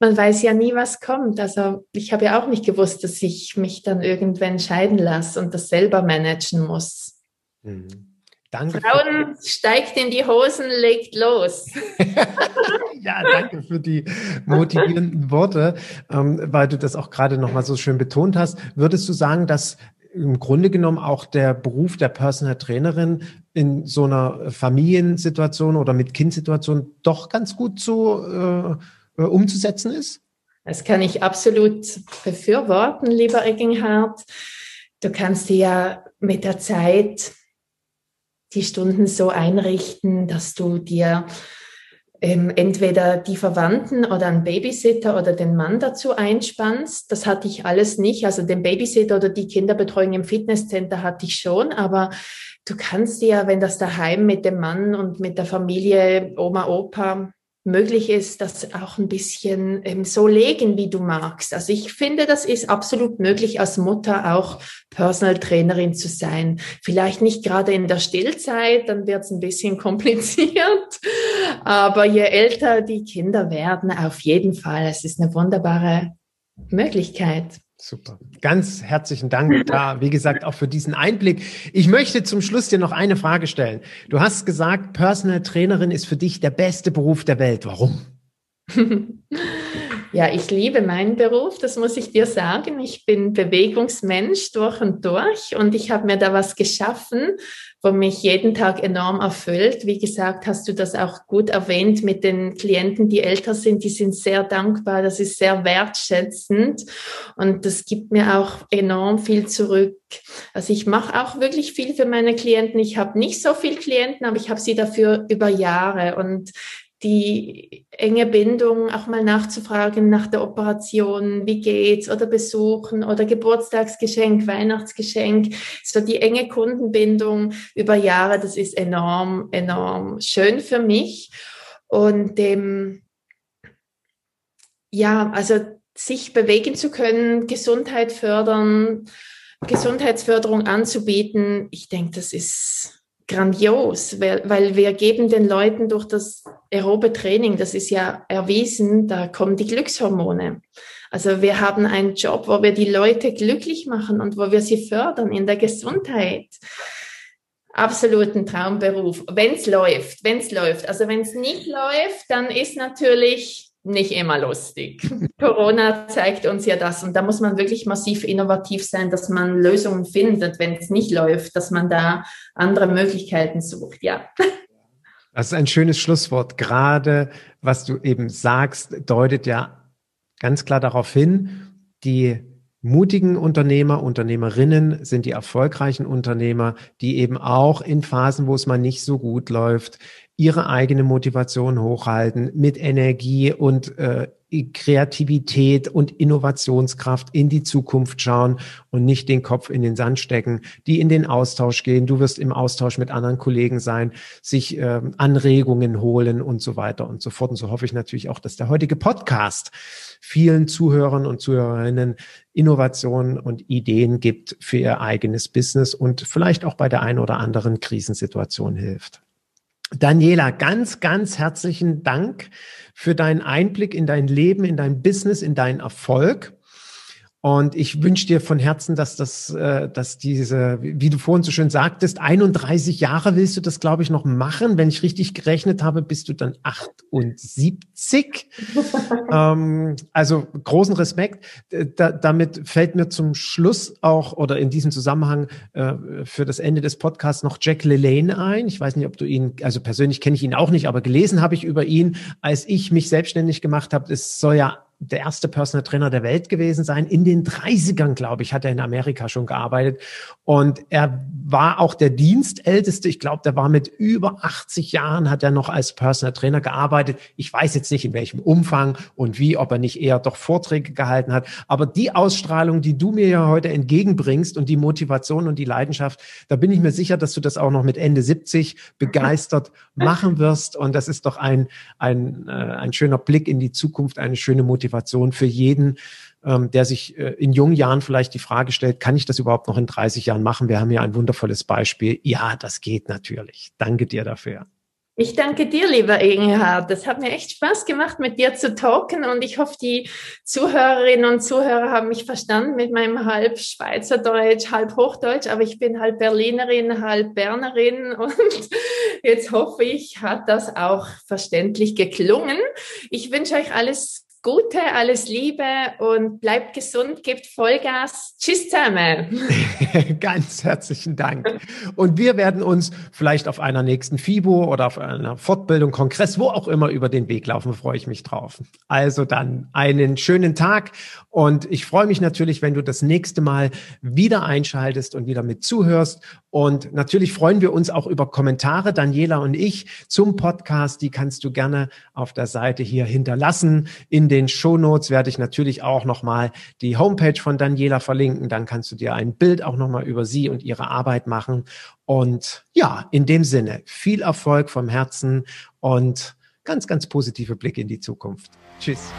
Man weiß ja nie, was kommt. Also ich habe ja auch nicht gewusst, dass ich mich dann irgendwann scheiden lasse und das selber managen muss. Mhm. Danke. Frauen steigt in die Hosen, legt los. ja, danke für die motivierenden Worte, ähm, weil du das auch gerade nochmal so schön betont hast. Würdest du sagen, dass im Grunde genommen auch der Beruf der Personal Trainerin in so einer Familiensituation oder mit Kindsituation doch ganz gut zu äh, äh umzusetzen ist? Das kann ich absolut befürworten, lieber Egginghardt. Du kannst dir ja mit der Zeit die Stunden so einrichten, dass du dir ähm, entweder die Verwandten oder einen Babysitter oder den Mann dazu einspannst. Das hatte ich alles nicht. Also den Babysitter oder die Kinderbetreuung im Fitnesscenter hatte ich schon, aber du kannst ja, wenn das daheim mit dem Mann und mit der Familie, Oma, Opa, möglich ist, das auch ein bisschen ähm, so legen, wie du magst. Also ich finde, das ist absolut möglich, als Mutter auch Personal Trainerin zu sein. Vielleicht nicht gerade in der Stillzeit, dann wird es ein bisschen kompliziert. Aber je älter die Kinder werden, auf jeden Fall, es ist eine wunderbare Möglichkeit. Super. Ganz herzlichen Dank da, wie gesagt, auch für diesen Einblick. Ich möchte zum Schluss dir noch eine Frage stellen. Du hast gesagt, Personal Trainerin ist für dich der beste Beruf der Welt. Warum? Ja, ich liebe meinen Beruf, das muss ich dir sagen. Ich bin Bewegungsmensch durch und durch und ich habe mir da was geschaffen, wo mich jeden Tag enorm erfüllt. Wie gesagt, hast du das auch gut erwähnt mit den Klienten, die älter sind, die sind sehr dankbar, das ist sehr wertschätzend und das gibt mir auch enorm viel zurück. Also ich mache auch wirklich viel für meine Klienten. Ich habe nicht so viele Klienten, aber ich habe sie dafür über Jahre und die enge Bindung, auch mal nachzufragen nach der Operation, wie geht's, oder besuchen oder Geburtstagsgeschenk, Weihnachtsgeschenk. So die enge Kundenbindung über Jahre, das ist enorm, enorm schön für mich. Und ähm, ja, also sich bewegen zu können, Gesundheit fördern, Gesundheitsförderung anzubieten, ich denke, das ist grandios, weil, weil wir geben den Leuten durch das aerobe Training, das ist ja erwiesen, da kommen die Glückshormone. Also wir haben einen Job, wo wir die Leute glücklich machen und wo wir sie fördern in der Gesundheit. Absoluten Traumberuf, wenn es läuft, wenn es läuft. Also wenn es nicht läuft, dann ist natürlich nicht immer lustig. Corona zeigt uns ja das und da muss man wirklich massiv innovativ sein, dass man Lösungen findet, wenn es nicht läuft, dass man da andere Möglichkeiten sucht, ja. Das ist ein schönes Schlusswort. Gerade was du eben sagst, deutet ja ganz klar darauf hin, die mutigen Unternehmer, Unternehmerinnen sind die erfolgreichen Unternehmer, die eben auch in Phasen, wo es mal nicht so gut läuft, ihre eigene Motivation hochhalten, mit Energie und äh, Kreativität und Innovationskraft in die Zukunft schauen und nicht den Kopf in den Sand stecken, die in den Austausch gehen. Du wirst im Austausch mit anderen Kollegen sein, sich äh, Anregungen holen und so weiter und so fort. Und so hoffe ich natürlich auch, dass der heutige Podcast vielen Zuhörern und Zuhörerinnen Innovationen und Ideen gibt für ihr eigenes Business und vielleicht auch bei der einen oder anderen Krisensituation hilft. Daniela, ganz, ganz herzlichen Dank für deinen Einblick in dein Leben, in dein Business, in deinen Erfolg. Und ich wünsche dir von Herzen, dass das, äh, dass diese, wie du vorhin so schön sagtest, 31 Jahre willst du das, glaube ich, noch machen. Wenn ich richtig gerechnet habe, bist du dann 78. ähm, also großen Respekt. Da, damit fällt mir zum Schluss auch oder in diesem Zusammenhang äh, für das Ende des Podcasts noch Jack LaLanne ein. Ich weiß nicht, ob du ihn, also persönlich kenne ich ihn auch nicht, aber gelesen habe ich über ihn, als ich mich selbstständig gemacht habe. Es soll ja der erste Personal Trainer der Welt gewesen sein. In den 30ern, glaube ich, hat er in Amerika schon gearbeitet. Und er war auch der Dienstälteste. Ich glaube, der war mit über 80 Jahren, hat er noch als Personal Trainer gearbeitet. Ich weiß jetzt nicht, in welchem Umfang und wie, ob er nicht eher doch Vorträge gehalten hat. Aber die Ausstrahlung, die du mir ja heute entgegenbringst und die Motivation und die Leidenschaft, da bin ich mir sicher, dass du das auch noch mit Ende 70 begeistert machen wirst. Und das ist doch ein, ein, äh, ein schöner Blick in die Zukunft, eine schöne Motivation Motivation für jeden, ähm, der sich äh, in jungen Jahren vielleicht die Frage stellt, kann ich das überhaupt noch in 30 Jahren machen? Wir haben hier ein wundervolles Beispiel. Ja, das geht natürlich. Danke dir dafür. Ich danke dir, lieber Inghard. Das hat mir echt Spaß gemacht, mit dir zu talken und ich hoffe, die Zuhörerinnen und Zuhörer haben mich verstanden mit meinem halb Schweizerdeutsch, halb Hochdeutsch, aber ich bin halb Berlinerin, halb Bernerin und jetzt hoffe ich, hat das auch verständlich geklungen. Ich wünsche euch alles Gute, alles Liebe und bleibt gesund, gebt Vollgas. Tschüss zusammen. Ganz herzlichen Dank. Und wir werden uns vielleicht auf einer nächsten FIBO oder auf einer Fortbildung, Kongress, wo auch immer über den Weg laufen, freue ich mich drauf. Also dann einen schönen Tag und ich freue mich natürlich, wenn du das nächste Mal wieder einschaltest und wieder mit zuhörst. Und natürlich freuen wir uns auch über Kommentare, Daniela und ich, zum Podcast. Die kannst du gerne auf der Seite hier hinterlassen in den Shownotes werde ich natürlich auch nochmal die Homepage von Daniela verlinken. Dann kannst du dir ein Bild auch nochmal über sie und ihre Arbeit machen. Und ja, in dem Sinne, viel Erfolg vom Herzen und ganz, ganz positive Blicke in die Zukunft. Tschüss.